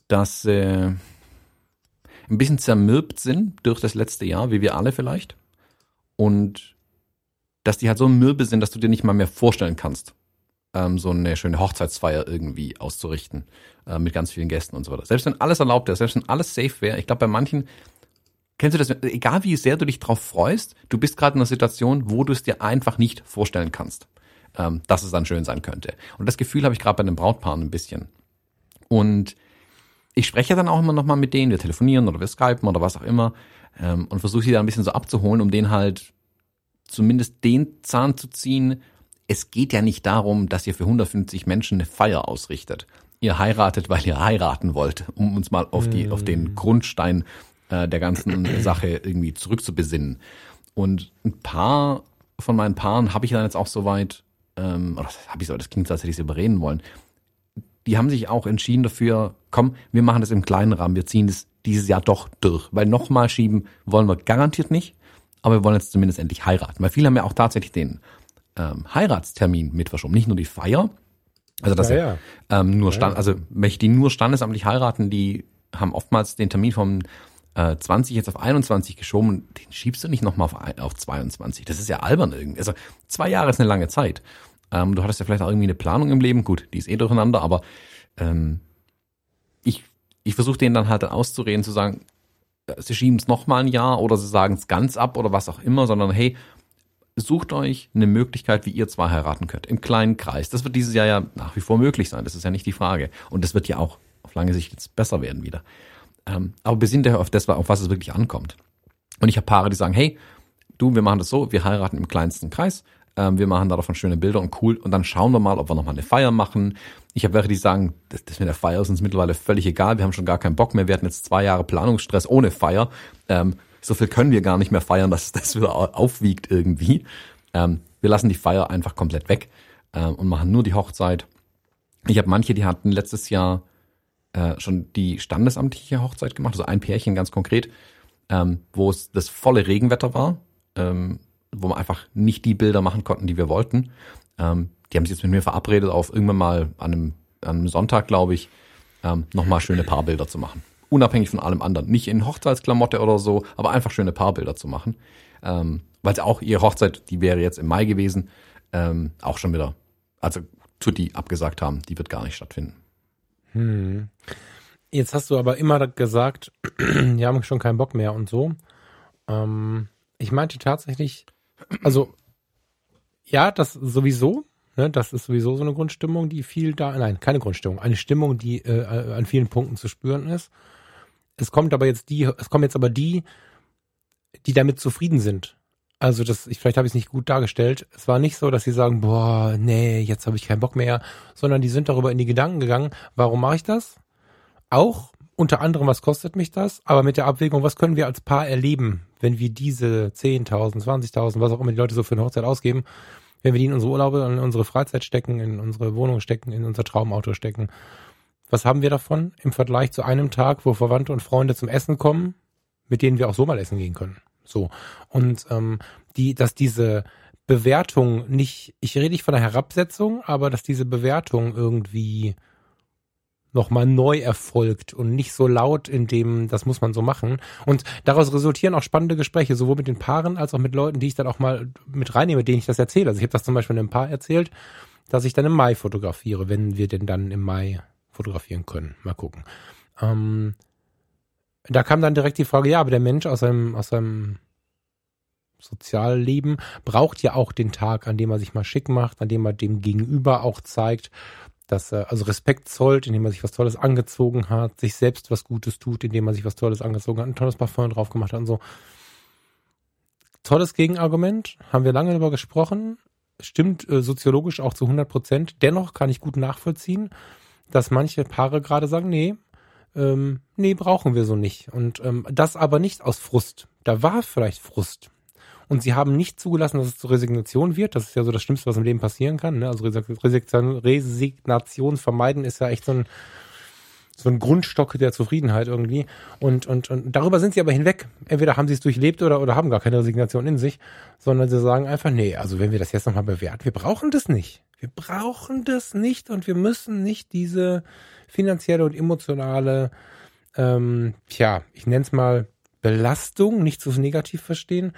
dass äh, ein bisschen zermürbt sind durch das letzte Jahr, wie wir alle vielleicht und dass die halt so mürbe sind, dass du dir nicht mal mehr vorstellen kannst, ähm, so eine schöne Hochzeitsfeier irgendwie auszurichten äh, mit ganz vielen Gästen und so weiter. Selbst wenn alles erlaubt ist, selbst wenn alles safe wäre, ich glaube bei manchen Kennst du das? Egal wie sehr du dich drauf freust, du bist gerade in einer Situation, wo du es dir einfach nicht vorstellen kannst, ähm, dass es dann schön sein könnte. Und das Gefühl habe ich gerade bei den Brautpaaren ein bisschen. Und ich spreche dann auch immer noch mal mit denen, wir telefonieren oder wir skypen oder was auch immer ähm, und versuche sie da ein bisschen so abzuholen, um den halt zumindest den Zahn zu ziehen. Es geht ja nicht darum, dass ihr für 150 Menschen eine Feier ausrichtet. Ihr heiratet, weil ihr heiraten wollt, um uns mal auf die, auf den mm. Grundstein äh, der ganzen Sache irgendwie zurückzubesinnen. Und ein paar von meinen Paaren habe ich dann jetzt auch soweit, ähm, oder habe ich so, das klingt so, als hätte ich sie überreden wollen. Die haben sich auch entschieden dafür, komm, wir machen das im kleinen Rahmen, wir ziehen das dieses Jahr doch durch. Weil nochmal schieben wollen wir garantiert nicht, aber wir wollen jetzt zumindest endlich heiraten. Weil viele haben ja auch tatsächlich den ähm, Heiratstermin mit verschoben, nicht nur die Feier. Also dass ja, ja. Ähm, nur stand, also welche die nur standesamtlich heiraten, die haben oftmals den Termin vom äh, 20 jetzt auf 21 geschoben. Den schiebst du nicht nochmal auf, auf 22. Das ist ja albern irgendwie. Also zwei Jahre ist eine lange Zeit. Ähm, du hattest ja vielleicht auch irgendwie eine Planung im Leben. Gut, die ist eh durcheinander, aber ähm, ich ich versuche denen dann halt auszureden, zu sagen, sie schieben es nochmal ein Jahr oder sie sagen es ganz ab oder was auch immer, sondern hey, sucht euch eine Möglichkeit, wie ihr zwar heiraten könnt, im kleinen Kreis. Das wird dieses Jahr ja nach wie vor möglich sein, das ist ja nicht die Frage. Und das wird ja auch auf lange Sicht jetzt besser werden wieder. Ähm, aber besinnt euch auf das, auf was es wirklich ankommt. Und ich habe Paare, die sagen, hey, du, wir machen das so, wir heiraten im kleinsten Kreis, ähm, wir machen davon schöne Bilder und cool und dann schauen wir mal, ob wir nochmal eine Feier machen. Ich habe welche, die sagen, das, das mit der Feier ist uns mittlerweile völlig egal, wir haben schon gar keinen Bock mehr, wir hatten jetzt zwei Jahre Planungsstress ohne Feier. Ähm, so viel können wir gar nicht mehr feiern, dass das wieder aufwiegt irgendwie. Ähm, wir lassen die Feier einfach komplett weg ähm, und machen nur die Hochzeit. Ich habe manche, die hatten letztes Jahr äh, schon die standesamtliche Hochzeit gemacht, also ein Pärchen ganz konkret, ähm, wo es das volle Regenwetter war, ähm, wo wir einfach nicht die Bilder machen konnten, die wir wollten. Ähm, die haben sich jetzt mit mir verabredet, auf irgendwann mal an einem, an einem Sonntag, glaube ich, ähm, nochmal schöne Paarbilder zu machen unabhängig von allem anderen. Nicht in Hochzeitsklamotte oder so, aber einfach schöne Paarbilder zu machen. Ähm, weil auch ihre Hochzeit, die wäre jetzt im Mai gewesen, ähm, auch schon wieder, also Tutti abgesagt haben, die wird gar nicht stattfinden. Hm. Jetzt hast du aber immer gesagt, die haben schon keinen Bock mehr und so. Ähm, ich meinte tatsächlich, also ja, das sowieso, ne, das ist sowieso so eine Grundstimmung, die viel da, nein, keine Grundstimmung, eine Stimmung, die äh, an vielen Punkten zu spüren ist. Es kommt aber jetzt die, es kommen jetzt aber die, die damit zufrieden sind. Also das, ich, vielleicht habe ich es nicht gut dargestellt. Es war nicht so, dass sie sagen, boah, nee, jetzt habe ich keinen Bock mehr, sondern die sind darüber in die Gedanken gegangen, warum mache ich das? Auch unter anderem, was kostet mich das? Aber mit der Abwägung, was können wir als Paar erleben, wenn wir diese 10.000, 20.000, was auch immer die Leute so für eine Hochzeit ausgeben, wenn wir die in unsere Urlaube, in unsere Freizeit stecken, in unsere Wohnung stecken, in unser Traumauto stecken was haben wir davon im Vergleich zu einem Tag, wo Verwandte und Freunde zum Essen kommen, mit denen wir auch so mal essen gehen können? So. Und ähm, die, dass diese Bewertung nicht, ich rede nicht von einer Herabsetzung, aber dass diese Bewertung irgendwie nochmal neu erfolgt und nicht so laut in dem, das muss man so machen. Und daraus resultieren auch spannende Gespräche, sowohl mit den Paaren als auch mit Leuten, die ich dann auch mal mit reinnehme, denen ich das erzähle. Also ich habe das zum Beispiel einem Paar erzählt, dass ich dann im Mai fotografiere, wenn wir denn dann im Mai fotografieren können. Mal gucken. Ähm, da kam dann direkt die Frage, ja, aber der Mensch aus seinem, aus seinem Sozialleben braucht ja auch den Tag, an dem er sich mal schick macht, an dem er dem Gegenüber auch zeigt, dass er also Respekt zollt, indem er sich was Tolles angezogen hat, sich selbst was Gutes tut, indem er sich was Tolles angezogen hat, ein tolles Parfum drauf gemacht hat und so. Tolles Gegenargument, haben wir lange darüber gesprochen, stimmt äh, soziologisch auch zu 100 Prozent. Dennoch kann ich gut nachvollziehen, dass manche Paare gerade sagen, nee, ähm, nee, brauchen wir so nicht. Und ähm, das aber nicht aus Frust. Da war vielleicht Frust. Und sie haben nicht zugelassen, dass es zur Resignation wird. Das ist ja so das Schlimmste, was im Leben passieren kann. Ne? Also Resignation, Resignation vermeiden ist ja echt so ein, so ein Grundstock der Zufriedenheit irgendwie. Und, und, und darüber sind sie aber hinweg. Entweder haben sie es durchlebt oder, oder haben gar keine Resignation in sich, sondern sie sagen einfach, nee, also wenn wir das jetzt nochmal bewerten, wir brauchen das nicht. Wir brauchen das nicht und wir müssen nicht diese finanzielle und emotionale, ähm, tja, ich nenne es mal Belastung, nicht zu negativ verstehen,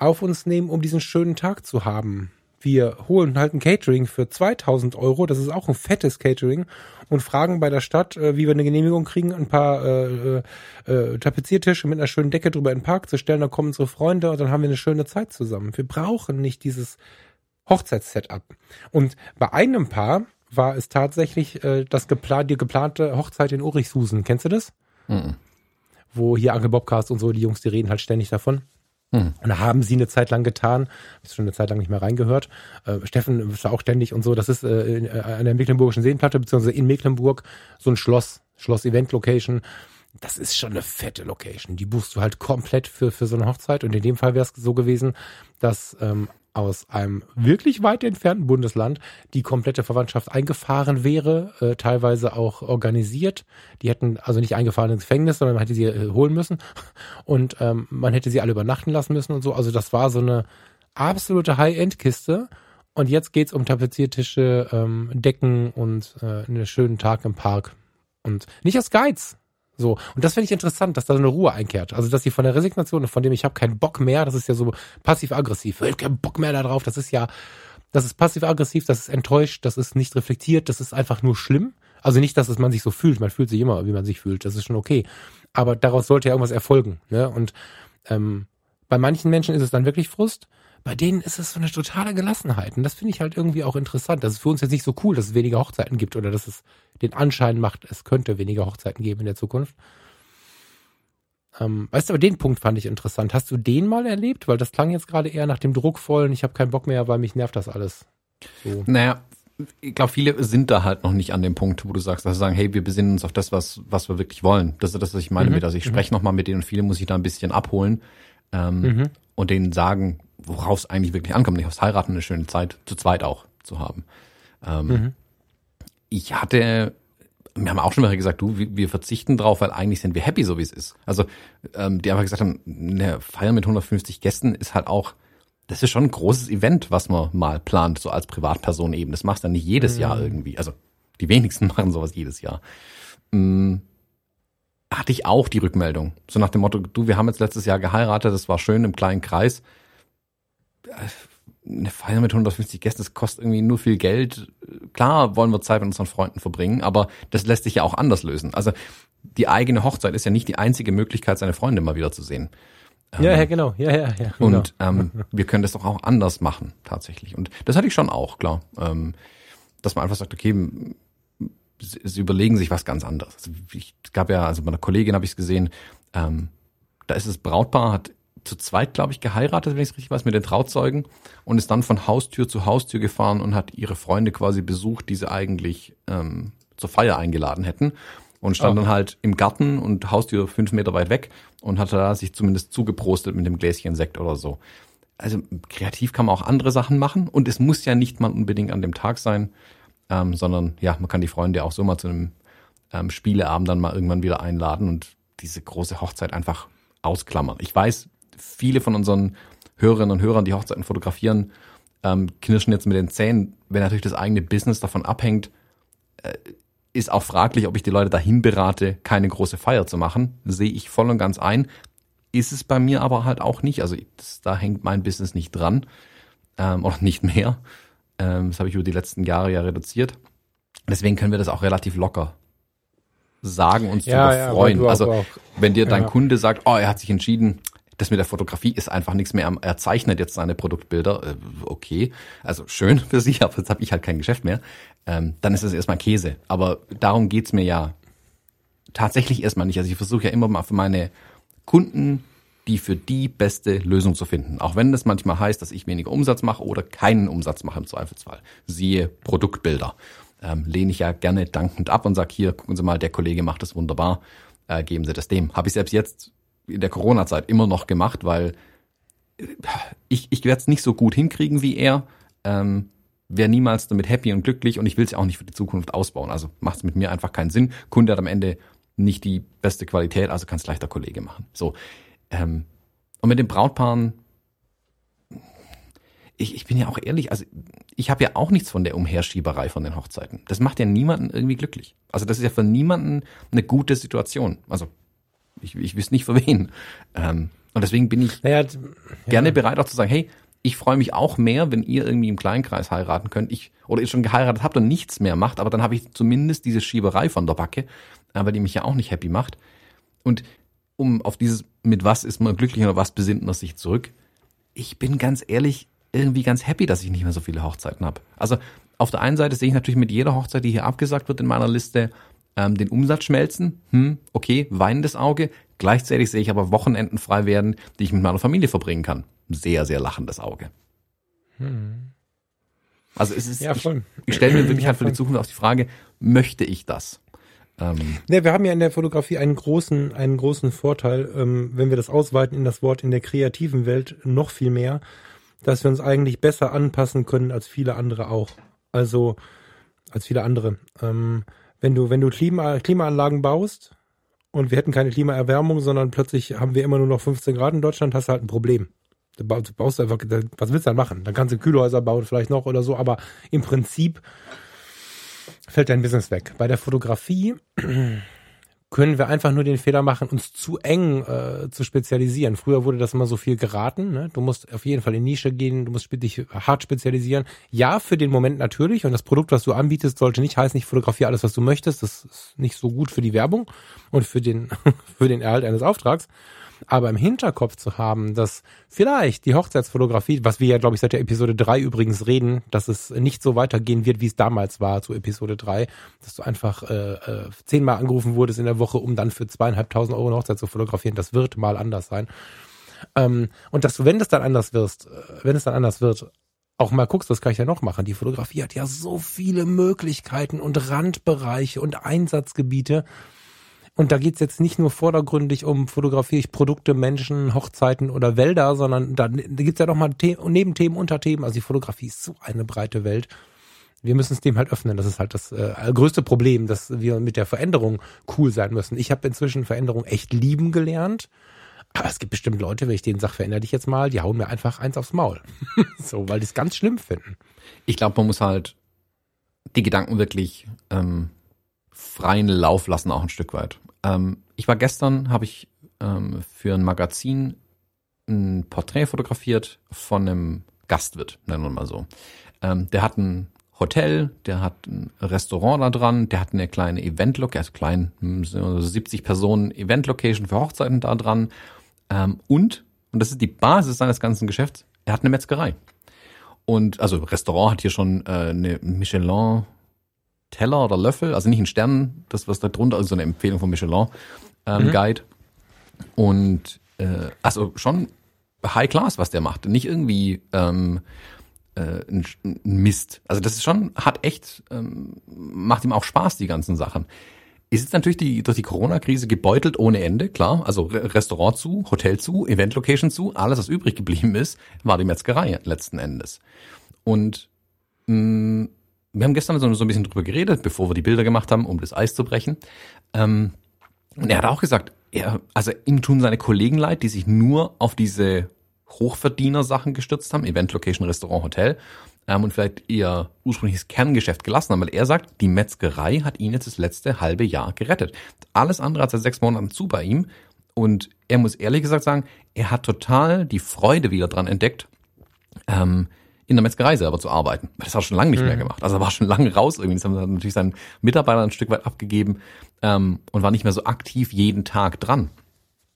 auf uns nehmen, um diesen schönen Tag zu haben. Wir holen halt ein Catering für 2000 Euro, das ist auch ein fettes Catering, und fragen bei der Stadt, äh, wie wir eine Genehmigung kriegen, ein paar äh, äh, äh, Tapeziertische mit einer schönen Decke drüber in den Park zu stellen, da kommen unsere Freunde und dann haben wir eine schöne Zeit zusammen. Wir brauchen nicht dieses Hochzeitssetup. Und bei einem Paar war es tatsächlich äh, das geplan die geplante Hochzeit in Urichshusen. Kennst du das? Mhm. Wo hier Anke Bobcast und so, die Jungs, die reden halt ständig davon. Mhm. Und da haben sie eine Zeit lang getan, ist schon eine Zeit lang nicht mehr reingehört. Äh, Steffen ist da auch ständig und so. Das ist äh, in, äh, an der Mecklenburgischen Seenplatte, beziehungsweise in Mecklenburg, so ein Schloss, Schloss-Event-Location. Das ist schon eine fette Location. Die buchst du halt komplett für, für so eine Hochzeit. Und in dem Fall wäre es so gewesen, dass ähm, aus einem wirklich weit entfernten Bundesland die komplette Verwandtschaft eingefahren wäre, äh, teilweise auch organisiert. Die hätten also nicht eingefahren ins Gefängnis, sondern man hätte sie äh, holen müssen und ähm, man hätte sie alle übernachten lassen müssen und so. Also das war so eine absolute High-End-Kiste. Und jetzt geht's um Tapeziertische, ähm, Decken und äh, einen schönen Tag im Park. Und nicht aus Geiz, so. Und das finde ich interessant, dass da so eine Ruhe einkehrt. Also, dass sie von der Resignation, von dem ich habe keinen Bock mehr, das ist ja so passiv-aggressiv. Ich habe keinen Bock mehr darauf. Das ist ja, das ist passiv-aggressiv, das ist enttäuscht, das ist nicht reflektiert, das ist einfach nur schlimm. Also nicht, dass es man sich so fühlt. Man fühlt sich immer, wie man sich fühlt. Das ist schon okay. Aber daraus sollte ja irgendwas erfolgen. Ne? Und ähm, bei manchen Menschen ist es dann wirklich Frust. Bei denen ist es so eine totale Gelassenheit. Und das finde ich halt irgendwie auch interessant. Das ist für uns jetzt nicht so cool, dass es weniger Hochzeiten gibt oder dass es den Anschein macht, es könnte weniger Hochzeiten geben in der Zukunft. Ähm, weißt du, aber den Punkt fand ich interessant. Hast du den mal erlebt? Weil das klang jetzt gerade eher nach dem druckvollen, ich habe keinen Bock mehr, weil mich nervt das alles. So. Naja, ich glaube, viele sind da halt noch nicht an dem Punkt, wo du sagst, dass sie sagen, hey, wir besinnen uns auf das, was, was wir wirklich wollen. Das ist das, was ich meine mhm. mit. Also ich mhm. spreche mhm. nochmal mit denen und viele muss ich da ein bisschen abholen ähm, mhm. und denen sagen, worauf es eigentlich wirklich ankommt. Nicht aufs Heiraten eine schöne Zeit, zu zweit auch zu haben. Ähm, mhm. Ich hatte, wir haben auch schon mal gesagt, du, wir verzichten drauf, weil eigentlich sind wir happy, so wie es ist. Also ähm, die einfach gesagt haben, eine Feier mit 150 Gästen ist halt auch das ist schon ein großes Event, was man mal plant, so als Privatperson eben. Das machst du dann nicht jedes mhm. Jahr irgendwie. Also die wenigsten machen sowas jedes Jahr. Hm, hatte ich auch die Rückmeldung. So nach dem Motto, du, wir haben jetzt letztes Jahr geheiratet, das war schön im kleinen Kreis. Eine Feier mit 150 Gästen, das kostet irgendwie nur viel Geld. Klar wollen wir Zeit mit unseren Freunden verbringen, aber das lässt sich ja auch anders lösen. Also die eigene Hochzeit ist ja nicht die einzige Möglichkeit, seine Freunde mal wieder zu sehen. Ähm, ja, ja, genau. Ja, ja, ja. Genau. Und ähm, wir können das doch auch anders machen, tatsächlich. Und das hatte ich schon auch, klar. Ähm, dass man einfach sagt, okay, sie, überlegen sich was ganz anderes. Also ich, es gab ja, also bei einer Kollegin habe ich es gesehen, ähm, da ist das Brautpaar, hat zu zweit, glaube ich, geheiratet, wenn ich es richtig weiß, mit den Trauzeugen und ist dann von Haustür zu Haustür gefahren und hat ihre Freunde quasi besucht, die sie eigentlich ähm, zur Feier eingeladen hätten und stand oh. dann halt im Garten und Haustür fünf Meter weit weg und hatte da sich zumindest zugeprostet mit dem Gläschen Sekt oder so. Also kreativ kann man auch andere Sachen machen und es muss ja nicht mal unbedingt an dem Tag sein, ähm, sondern ja, man kann die Freunde auch so mal zu einem ähm, Spieleabend dann mal irgendwann wieder einladen und diese große Hochzeit einfach ausklammern. Ich weiß, viele von unseren Hörerinnen und Hörern, die Hochzeiten fotografieren, ähm, knirschen jetzt mit den Zähnen, wenn natürlich das eigene Business davon abhängt, äh, ist auch fraglich, ob ich die Leute dahin berate, keine große Feier zu machen. Sehe ich voll und ganz ein. Ist es bei mir aber halt auch nicht. Also das, da hängt mein Business nicht dran ähm, oder nicht mehr. Ähm, das habe ich über die letzten Jahre ja reduziert. Deswegen können wir das auch relativ locker sagen, uns ja, zu freuen. Ja, also auch, wenn dir dein ja. Kunde sagt, oh, er hat sich entschieden, das mit der Fotografie ist einfach nichts mehr. Er zeichnet jetzt seine Produktbilder. Äh, okay, also schön für Sie, aber jetzt habe ich halt kein Geschäft mehr. Ähm, dann ist es erstmal Käse. Aber darum geht's mir ja tatsächlich erstmal nicht. Also ich versuche ja immer mal für meine Kunden die für die beste Lösung zu finden. Auch wenn das manchmal heißt, dass ich weniger Umsatz mache oder keinen Umsatz mache im Zweifelsfall. Siehe Produktbilder. Ähm, lehne ich ja gerne dankend ab und sage, hier, gucken Sie mal, der Kollege macht das wunderbar, äh, geben Sie das dem. Habe ich selbst jetzt in der Corona-Zeit immer noch gemacht, weil ich, ich werde es nicht so gut hinkriegen wie er. Ähm, wäre niemals damit happy und glücklich und ich will es auch nicht für die Zukunft ausbauen. Also macht es mit mir einfach keinen Sinn. Kunde hat am Ende nicht die beste Qualität, also kann es leichter Kollege machen. So. Ähm, und mit den Brautpaaren, ich, ich bin ja auch ehrlich, also ich habe ja auch nichts von der Umherschieberei von den Hochzeiten. Das macht ja niemanden irgendwie glücklich. Also das ist ja für niemanden eine gute Situation. Also ich, ich wüsste nicht für wen. Ähm, und deswegen bin ich naja, gerne ja. bereit auch zu sagen, hey, ich freue mich auch mehr, wenn ihr irgendwie im Kleinkreis heiraten könnt. Ich, oder ihr schon geheiratet habt und nichts mehr macht, aber dann habe ich zumindest diese Schieberei von der Backe, aber die mich ja auch nicht happy macht. Und um auf dieses, mit was ist man glücklich oder was besinnt man sich zurück? Ich bin ganz ehrlich irgendwie ganz happy, dass ich nicht mehr so viele Hochzeiten habe. Also auf der einen Seite sehe ich natürlich mit jeder Hochzeit, die hier abgesagt wird in meiner Liste, ähm, den Umsatz schmelzen. Hm, okay, weinendes Auge. Gleichzeitig sehe ich aber Wochenenden frei werden, die ich mit meiner Familie verbringen kann. Sehr, sehr lachendes Auge. Hm. Also es ist, ja, ich, ich stelle mir wirklich ja, halt für die Zukunft auch die Frage, möchte ich das? Ähm, ja, wir haben ja in der Fotografie einen großen, einen großen Vorteil, ähm, wenn wir das ausweiten in das Wort in der kreativen Welt noch viel mehr, dass wir uns eigentlich besser anpassen können als viele andere auch. Also als viele andere. Ähm, wenn du, wenn du Klima, Klimaanlagen baust und wir hätten keine Klimaerwärmung, sondern plötzlich haben wir immer nur noch 15 Grad in Deutschland, hast du halt ein Problem. Du baust einfach, was willst du dann machen? Dann kannst du Kühlhäuser bauen vielleicht noch oder so, aber im Prinzip fällt dein Business weg. Bei der Fotografie können wir einfach nur den Fehler machen, uns zu eng äh, zu spezialisieren. Früher wurde das immer so viel geraten. Ne? Du musst auf jeden Fall in Nische gehen, du musst dich hart spezialisieren. Ja, für den Moment natürlich. Und das Produkt, was du anbietest, sollte nicht heißen, ich fotografiere alles, was du möchtest. Das ist nicht so gut für die Werbung und für den, für den Erhalt eines Auftrags. Aber im Hinterkopf zu haben, dass vielleicht die Hochzeitsfotografie, was wir ja, glaube ich, seit der Episode 3 übrigens reden, dass es nicht so weitergehen wird, wie es damals war zu Episode 3, dass du einfach äh, äh, zehnmal angerufen wurdest in der Woche, um dann für zweieinhalbtausend Euro eine Hochzeit zu fotografieren. Das wird mal anders sein. Ähm, und dass du, wenn es dann anders wirst, äh, wenn es dann anders wird, auch mal guckst, das kann ich ja noch machen. Die Fotografie hat ja so viele Möglichkeiten und Randbereiche und Einsatzgebiete. Und da geht's jetzt nicht nur vordergründig um fotografiere ich Produkte, Menschen, Hochzeiten oder Wälder, sondern da, da gibt's ja noch mal The Nebenthemen, Unterthemen. Also die Fotografie ist so eine breite Welt. Wir müssen es dem halt öffnen. Das ist halt das äh, größte Problem, dass wir mit der Veränderung cool sein müssen. Ich habe inzwischen Veränderung echt lieben gelernt. Aber es gibt bestimmt Leute, wenn ich denen sage, verändere dich jetzt mal, die hauen mir einfach eins aufs Maul. so, weil die es ganz schlimm finden. Ich glaube, man muss halt die Gedanken wirklich ähm, freien Lauf lassen, auch ein Stück weit. Ähm, ich war gestern, habe ich ähm, für ein Magazin ein Porträt fotografiert von einem Gastwirt, nennen wir mal so. Ähm, der hat ein Hotel, der hat ein Restaurant da dran, der hat eine kleine Event-Location, also klein, 70 Personen Event-Location für Hochzeiten da dran ähm, und, und das ist die Basis seines ganzen Geschäfts, er hat eine Metzgerei. Und also Restaurant hat hier schon äh, eine Michelin Teller oder Löffel, also nicht ein Stern, das was da drunter, also so eine Empfehlung von Michelin ähm, mhm. Guide. Und äh, also schon High Class, was der macht. Nicht irgendwie ähm, äh, ein, ein Mist. Also das ist schon, hat echt, ähm, macht ihm auch Spaß, die ganzen Sachen. Ist jetzt natürlich die, durch die Corona-Krise gebeutelt ohne Ende, klar. Also Restaurant zu, Hotel zu, Event-Location zu, alles, was übrig geblieben ist, war die Metzgerei letzten Endes. Und mh, mm, wir haben gestern so, so ein bisschen drüber geredet, bevor wir die Bilder gemacht haben, um das Eis zu brechen. Ähm, und er hat auch gesagt, er, also ihm tun seine Kollegen leid, die sich nur auf diese Hochverdiener-Sachen gestürzt haben, Event, Location, Restaurant, Hotel ähm, und vielleicht ihr ursprüngliches Kerngeschäft gelassen haben, weil er sagt, die Metzgerei hat ihn jetzt das letzte halbe Jahr gerettet. Alles andere hat seit sechs Monaten zu bei ihm und er muss ehrlich gesagt sagen, er hat total die Freude wieder dran entdeckt, ähm, in der Metzgerei selber zu arbeiten. Das hat er schon lange nicht mhm. mehr gemacht. Also er war schon lange raus irgendwie. Das haben sie natürlich seinen Mitarbeitern ein Stück weit abgegeben ähm, und war nicht mehr so aktiv jeden Tag dran.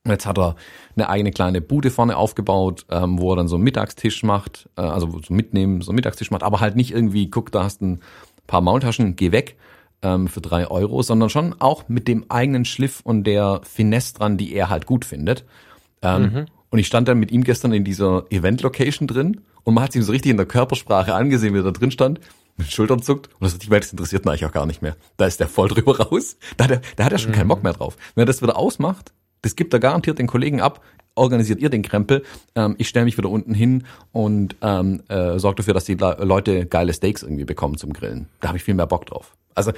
Jetzt hat er eine eigene kleine Bude vorne aufgebaut, ähm, wo er dann so einen Mittagstisch macht, äh, also so mitnehmen, so einen Mittagstisch macht, aber halt nicht irgendwie, guck, da hast ein paar Maultaschen, geh weg ähm, für drei Euro, sondern schon auch mit dem eigenen Schliff und der Finesse dran, die er halt gut findet. Ähm, mhm. Und ich stand dann mit ihm gestern in dieser Event-Location drin und man hat sich so richtig in der Körpersprache angesehen, wie er da drin stand mit den Schultern zuckt und das, das interessiert ihn eigentlich auch gar nicht mehr. Da ist der voll drüber raus. Da hat er, da hat er schon mhm. keinen Bock mehr drauf. Wenn er das wieder ausmacht, das gibt er garantiert den Kollegen ab, organisiert ihr den Krempel, ähm, ich stelle mich wieder unten hin und ähm, äh, sorge dafür, dass die Leute geile Steaks irgendwie bekommen zum Grillen. Da habe ich viel mehr Bock drauf. Also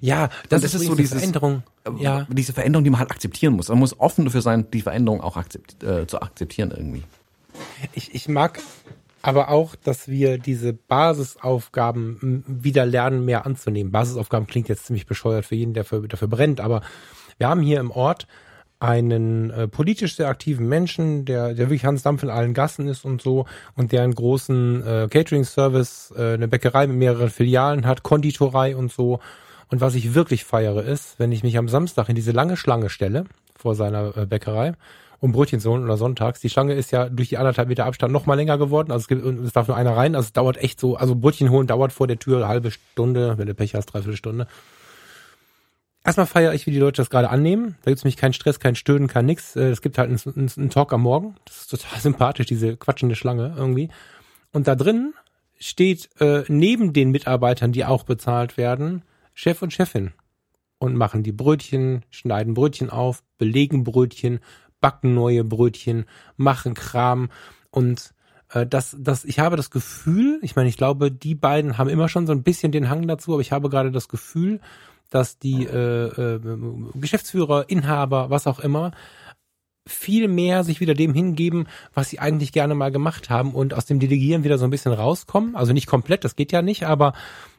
ja, das, das ist, ist so diese Veränderung. Äh, ja. Diese Veränderung, die man halt akzeptieren muss. Man muss offen dafür sein, die Veränderung auch akzept, äh, zu akzeptieren irgendwie. Ich, ich mag aber auch, dass wir diese Basisaufgaben wieder lernen, mehr anzunehmen. Basisaufgaben klingt jetzt ziemlich bescheuert für jeden, der für, dafür brennt, aber wir haben hier im Ort einen äh, politisch sehr aktiven Menschen, der, der wirklich Hans Dampf in allen Gassen ist und so und der einen großen äh, Catering-Service, äh, eine Bäckerei mit mehreren Filialen hat, Konditorei und so. Und was ich wirklich feiere ist, wenn ich mich am Samstag in diese lange Schlange stelle vor seiner äh, Bäckerei um Brötchen zu holen oder sonntags. Die Schlange ist ja durch die anderthalb Meter Abstand noch mal länger geworden. Also es, gibt, es darf nur einer rein. Also es dauert echt so, also Brötchen holen dauert vor der Tür eine halbe Stunde, wenn du Pech hast, dreiviertel Stunde. Erstmal feiere ich, wie die Leute das gerade annehmen. Da gibt's nämlich keinen Stress, kein Stöhnen, kein nix. Äh, es gibt halt einen, einen Talk am Morgen. Das ist total sympathisch, diese quatschende Schlange irgendwie. Und da drin steht äh, neben den Mitarbeitern, die auch bezahlt werden, Chef und Chefin. Und machen die Brötchen, schneiden Brötchen auf, belegen Brötchen, backen neue Brötchen, machen Kram. Und äh, das, das, ich habe das Gefühl, ich meine, ich glaube, die beiden haben immer schon so ein bisschen den Hang dazu, aber ich habe gerade das Gefühl, dass die äh, äh, Geschäftsführer, Inhaber, was auch immer, viel mehr sich wieder dem hingeben, was sie eigentlich gerne mal gemacht haben und aus dem Delegieren wieder so ein bisschen rauskommen. Also nicht komplett, das geht ja nicht, aber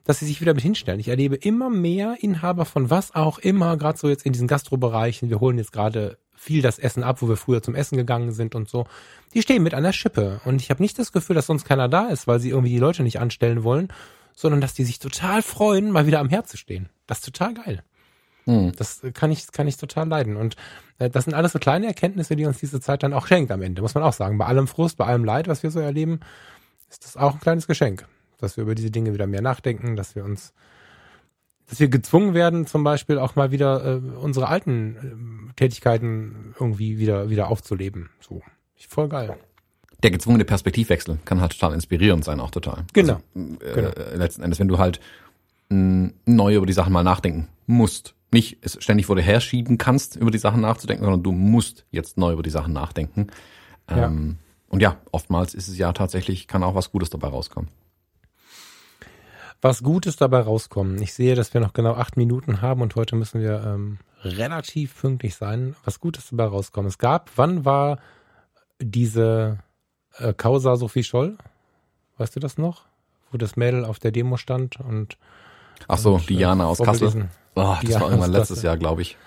dass sie sich wieder mit hinstellen. Ich erlebe immer mehr Inhaber von was auch immer, gerade so jetzt in diesen Gastrobereichen. Wir holen jetzt gerade viel das Essen ab, wo wir früher zum Essen gegangen sind und so. Die stehen mit an der Schippe. Und ich habe nicht das Gefühl, dass sonst keiner da ist, weil sie irgendwie die Leute nicht anstellen wollen, sondern dass die sich total freuen, mal wieder am Herd zu stehen. Das ist total geil. Mhm. Das kann ich, kann ich total leiden. Und äh, das sind alles so kleine Erkenntnisse, die uns diese Zeit dann auch schenkt am Ende, muss man auch sagen. Bei allem Frust, bei allem Leid, was wir so erleben, ist das auch ein kleines Geschenk, dass wir über diese Dinge wieder mehr nachdenken, dass wir uns, dass wir gezwungen werden, zum Beispiel auch mal wieder äh, unsere alten äh, Tätigkeiten irgendwie wieder, wieder aufzuleben. So. Voll geil der gezwungene Perspektivwechsel kann halt total inspirierend sein, auch total. Genau. Also, äh, genau. Letzten Endes, wenn du halt mh, neu über die Sachen mal nachdenken musst, nicht es ständig vor dir herschieben kannst, über die Sachen nachzudenken, sondern du musst jetzt neu über die Sachen nachdenken. Ja. Ähm, und ja, oftmals ist es ja tatsächlich, kann auch was Gutes dabei rauskommen. Was Gutes dabei rauskommen. Ich sehe, dass wir noch genau acht Minuten haben und heute müssen wir ähm, relativ pünktlich sein. Was Gutes dabei rauskommen. Es gab, wann war diese äh, Causa Sophie Scholl? Weißt du das noch? Wo das Mädel auf der Demo stand und Ach so, und, Diana aus Kassel. Oh, das Diana war irgendwann letztes Jahr, glaube ich.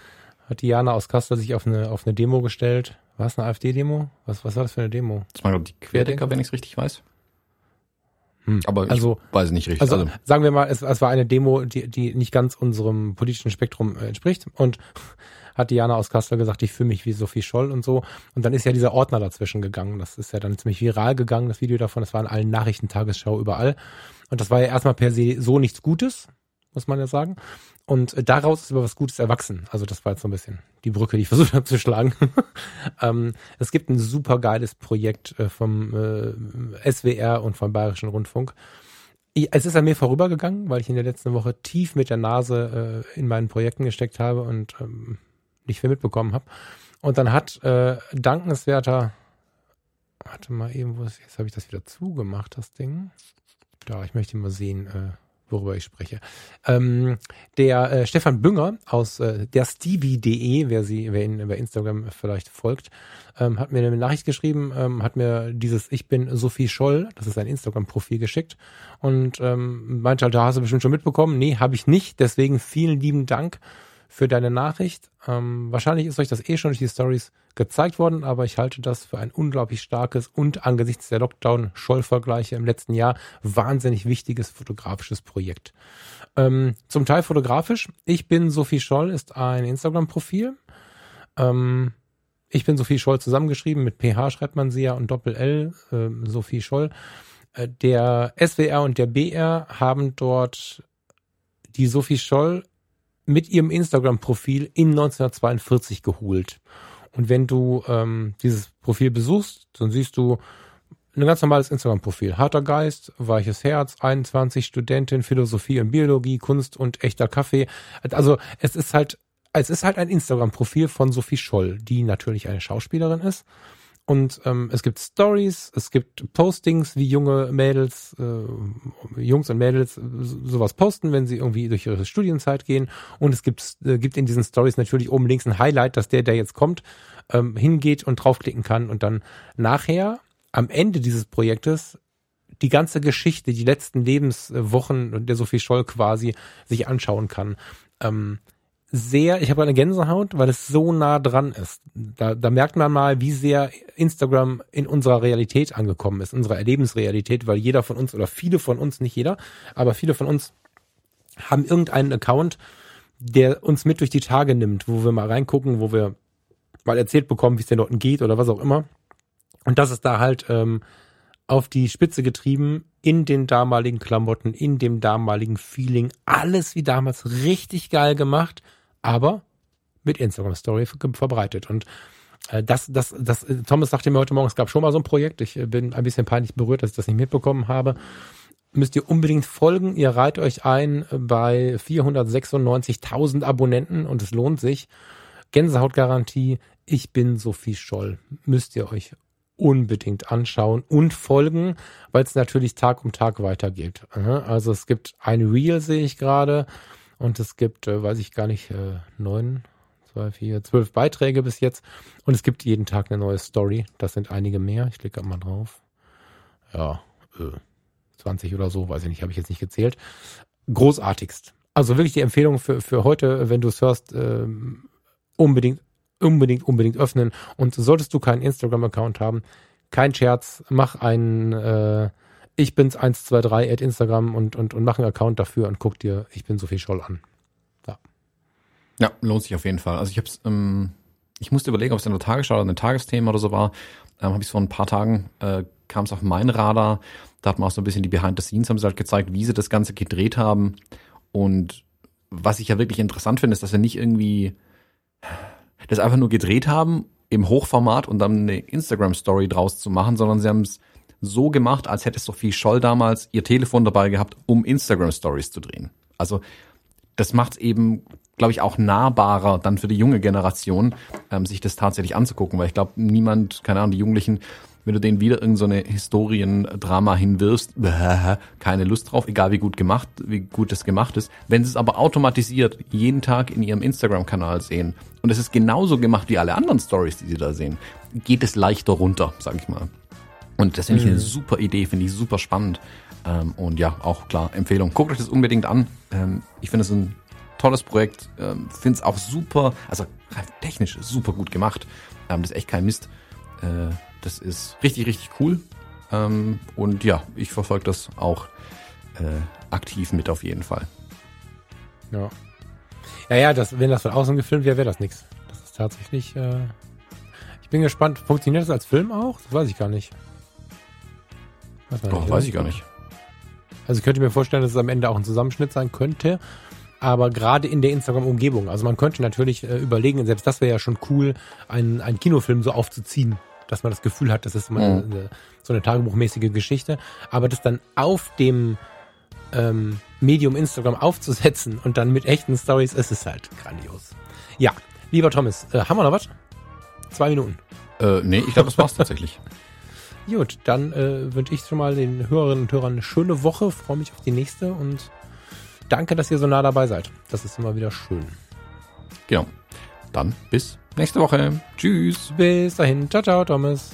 Hat Diana aus Kassel sich auf eine, auf eine Demo gestellt. War es eine AfD-Demo? Was, was war das für eine Demo? Das war, glaube die Querdenker, wenn ich es richtig weiß. Hm. Aber also, ich weiß nicht richtig. Also, also, sagen wir mal, es, es war eine Demo, die, die nicht ganz unserem politischen Spektrum äh, entspricht. Und hat Diana aus Kassel gesagt, ich fühle mich wie Sophie Scholl und so. Und dann ist ja dieser Ordner dazwischen gegangen. Das ist ja dann ziemlich viral gegangen, das Video davon. Das war in allen Nachrichten, Tagesschau, überall. Und das war ja erstmal per se so nichts Gutes muss man ja sagen. Und äh, daraus ist aber was Gutes erwachsen. Also das war jetzt so ein bisschen die Brücke, die ich versucht habe zu schlagen. ähm, es gibt ein super geiles Projekt äh, vom äh, SWR und vom Bayerischen Rundfunk. Ich, es ist an mir vorübergegangen, weil ich in der letzten Woche tief mit der Nase äh, in meinen Projekten gesteckt habe und ähm, nicht viel mitbekommen habe. Und dann hat äh, dankenswerter, warte mal eben, wo ist, jetzt habe ich das wieder zugemacht, das Ding. Da, ich möchte mal sehen, äh, worüber ich spreche. Ähm, der äh, Stefan Bünger aus äh, der Stevie.de, wer sie, wer ihn bei Instagram vielleicht folgt, ähm, hat mir eine Nachricht geschrieben, ähm, hat mir dieses Ich bin Sophie Scholl, das ist ein Instagram-Profil geschickt und ähm, meinte halt, da hast du bestimmt schon mitbekommen. Nee, habe ich nicht. Deswegen vielen lieben Dank für deine Nachricht. Ähm, wahrscheinlich ist euch das eh schon durch die Stories gezeigt worden, aber ich halte das für ein unglaublich starkes und angesichts der Lockdown-Scholl-Vergleiche im letzten Jahr wahnsinnig wichtiges fotografisches Projekt. Ähm, zum Teil fotografisch. Ich bin Sophie Scholl ist ein Instagram-Profil. Ähm, ich bin Sophie Scholl zusammengeschrieben. Mit PH schreibt man sie ja und Doppel-L, äh, Sophie Scholl. Äh, der SWR und der BR haben dort die Sophie Scholl mit ihrem Instagram-Profil in 1942 geholt. Und wenn du ähm, dieses Profil besuchst, dann siehst du ein ganz normales Instagram-Profil. Harter Geist, weiches Herz, 21 Studentin, Philosophie und Biologie, Kunst und echter Kaffee. Also es ist halt, es ist halt ein Instagram-Profil von Sophie Scholl, die natürlich eine Schauspielerin ist und ähm, es gibt Stories, es gibt Postings, wie junge Mädels, äh, Jungs und Mädels sowas posten, wenn sie irgendwie durch ihre Studienzeit gehen. Und es gibt, äh, gibt in diesen Stories natürlich oben links ein Highlight, dass der, der jetzt kommt, ähm, hingeht und draufklicken kann und dann nachher am Ende dieses Projektes die ganze Geschichte, die letzten Lebenswochen der Sophie Scholl quasi sich anschauen kann. Ähm, sehr, ich habe eine Gänsehaut, weil es so nah dran ist. Da, da merkt man mal, wie sehr Instagram in unserer Realität angekommen ist, unserer Erlebensrealität, weil jeder von uns oder viele von uns, nicht jeder, aber viele von uns haben irgendeinen Account, der uns mit durch die Tage nimmt, wo wir mal reingucken, wo wir mal erzählt bekommen, wie es den Leuten geht oder was auch immer. Und das ist da halt ähm, auf die Spitze getrieben, in den damaligen Klamotten, in dem damaligen Feeling, alles wie damals richtig geil gemacht aber mit Instagram Story verbreitet. Und äh, das, das, das, Thomas sagte mir heute Morgen, es gab schon mal so ein Projekt. Ich äh, bin ein bisschen peinlich berührt, dass ich das nicht mitbekommen habe. Müsst ihr unbedingt folgen. Ihr reiht euch ein bei 496.000 Abonnenten und es lohnt sich. Gänsehautgarantie. Ich bin Sophie Scholl. Müsst ihr euch unbedingt anschauen und folgen, weil es natürlich Tag um Tag weitergeht. Also es gibt ein Reel, sehe ich gerade. Und es gibt, äh, weiß ich gar nicht, äh, neun, zwei, vier, zwölf Beiträge bis jetzt. Und es gibt jeden Tag eine neue Story. Das sind einige mehr. Ich klicke mal drauf. Ja, äh, 20 oder so, weiß ich nicht, habe ich jetzt nicht gezählt. Großartigst. Also wirklich die Empfehlung für, für heute, wenn du es hörst, äh, unbedingt, unbedingt, unbedingt öffnen. Und solltest du keinen Instagram-Account haben, kein Scherz, mach einen äh, ich bin's 123 at Instagram und, und, und mach einen Account dafür und guck dir, ich bin Sophie Scholl an. Ja. Ja, lohnt sich auf jeden Fall. Also ich hab's, ähm, ich musste überlegen, ob es in der Tagesschau oder ein Tagesthema oder so war. Ähm, habe ich vor ein paar Tagen äh, kam es auf mein Radar. Da hat man auch so ein bisschen die Behind the Scenes haben sie halt gezeigt, wie sie das Ganze gedreht haben. Und was ich ja wirklich interessant finde, ist, dass sie nicht irgendwie das einfach nur gedreht haben im Hochformat und dann eine Instagram-Story draus zu machen, sondern sie haben es so gemacht, als hätte Sophie Scholl damals ihr Telefon dabei gehabt, um Instagram-Stories zu drehen. Also das macht es eben, glaube ich, auch nahbarer dann für die junge Generation, ähm, sich das tatsächlich anzugucken, weil ich glaube, niemand, keine Ahnung, die Jugendlichen, wenn du denen wieder irgendeine so Historiendrama hinwirfst, keine Lust drauf, egal wie gut gemacht, wie gut das gemacht ist. Wenn sie es aber automatisiert jeden Tag in ihrem Instagram-Kanal sehen und es ist genauso gemacht wie alle anderen Stories, die sie da sehen, geht es leichter runter, sag ich mal. Und das finde ich eine super Idee, finde ich super spannend. Ähm, und ja, auch klar, Empfehlung. Guckt euch das unbedingt an. Ähm, ich finde es ein tolles Projekt. Ähm, finde es auch super, also technisch super gut gemacht. Ähm, das ist echt kein Mist. Äh, das ist richtig, richtig cool. Ähm, und ja, ich verfolge das auch äh, aktiv mit auf jeden Fall. Ja. Ja, ja, das, wenn das von außen gefilmt wäre, wäre das nichts. Das ist tatsächlich. Äh, ich bin gespannt. Funktioniert das als Film auch? Das weiß ich gar nicht. Weiß, man nicht, weiß ich gar nicht. Also ich könnte mir vorstellen, dass es am Ende auch ein Zusammenschnitt sein könnte. Aber gerade in der Instagram-Umgebung. Also man könnte natürlich äh, überlegen, selbst das wäre ja schon cool, einen, einen Kinofilm so aufzuziehen, dass man das Gefühl hat, das ist mhm. eine, so eine tagebuchmäßige Geschichte. Aber das dann auf dem ähm, Medium Instagram aufzusetzen und dann mit echten Stories, es ist halt grandios. Ja, lieber Thomas, äh, haben wir noch was? Zwei Minuten. Äh, nee, ich glaube, das war's tatsächlich. Gut, dann äh, wünsche ich schon mal den Hörerinnen und Hörern eine schöne Woche, freue mich auf die nächste und danke, dass ihr so nah dabei seid. Das ist immer wieder schön. Genau. Dann bis nächste Woche. Tschüss. Bis dahin. Ciao, ciao, Thomas.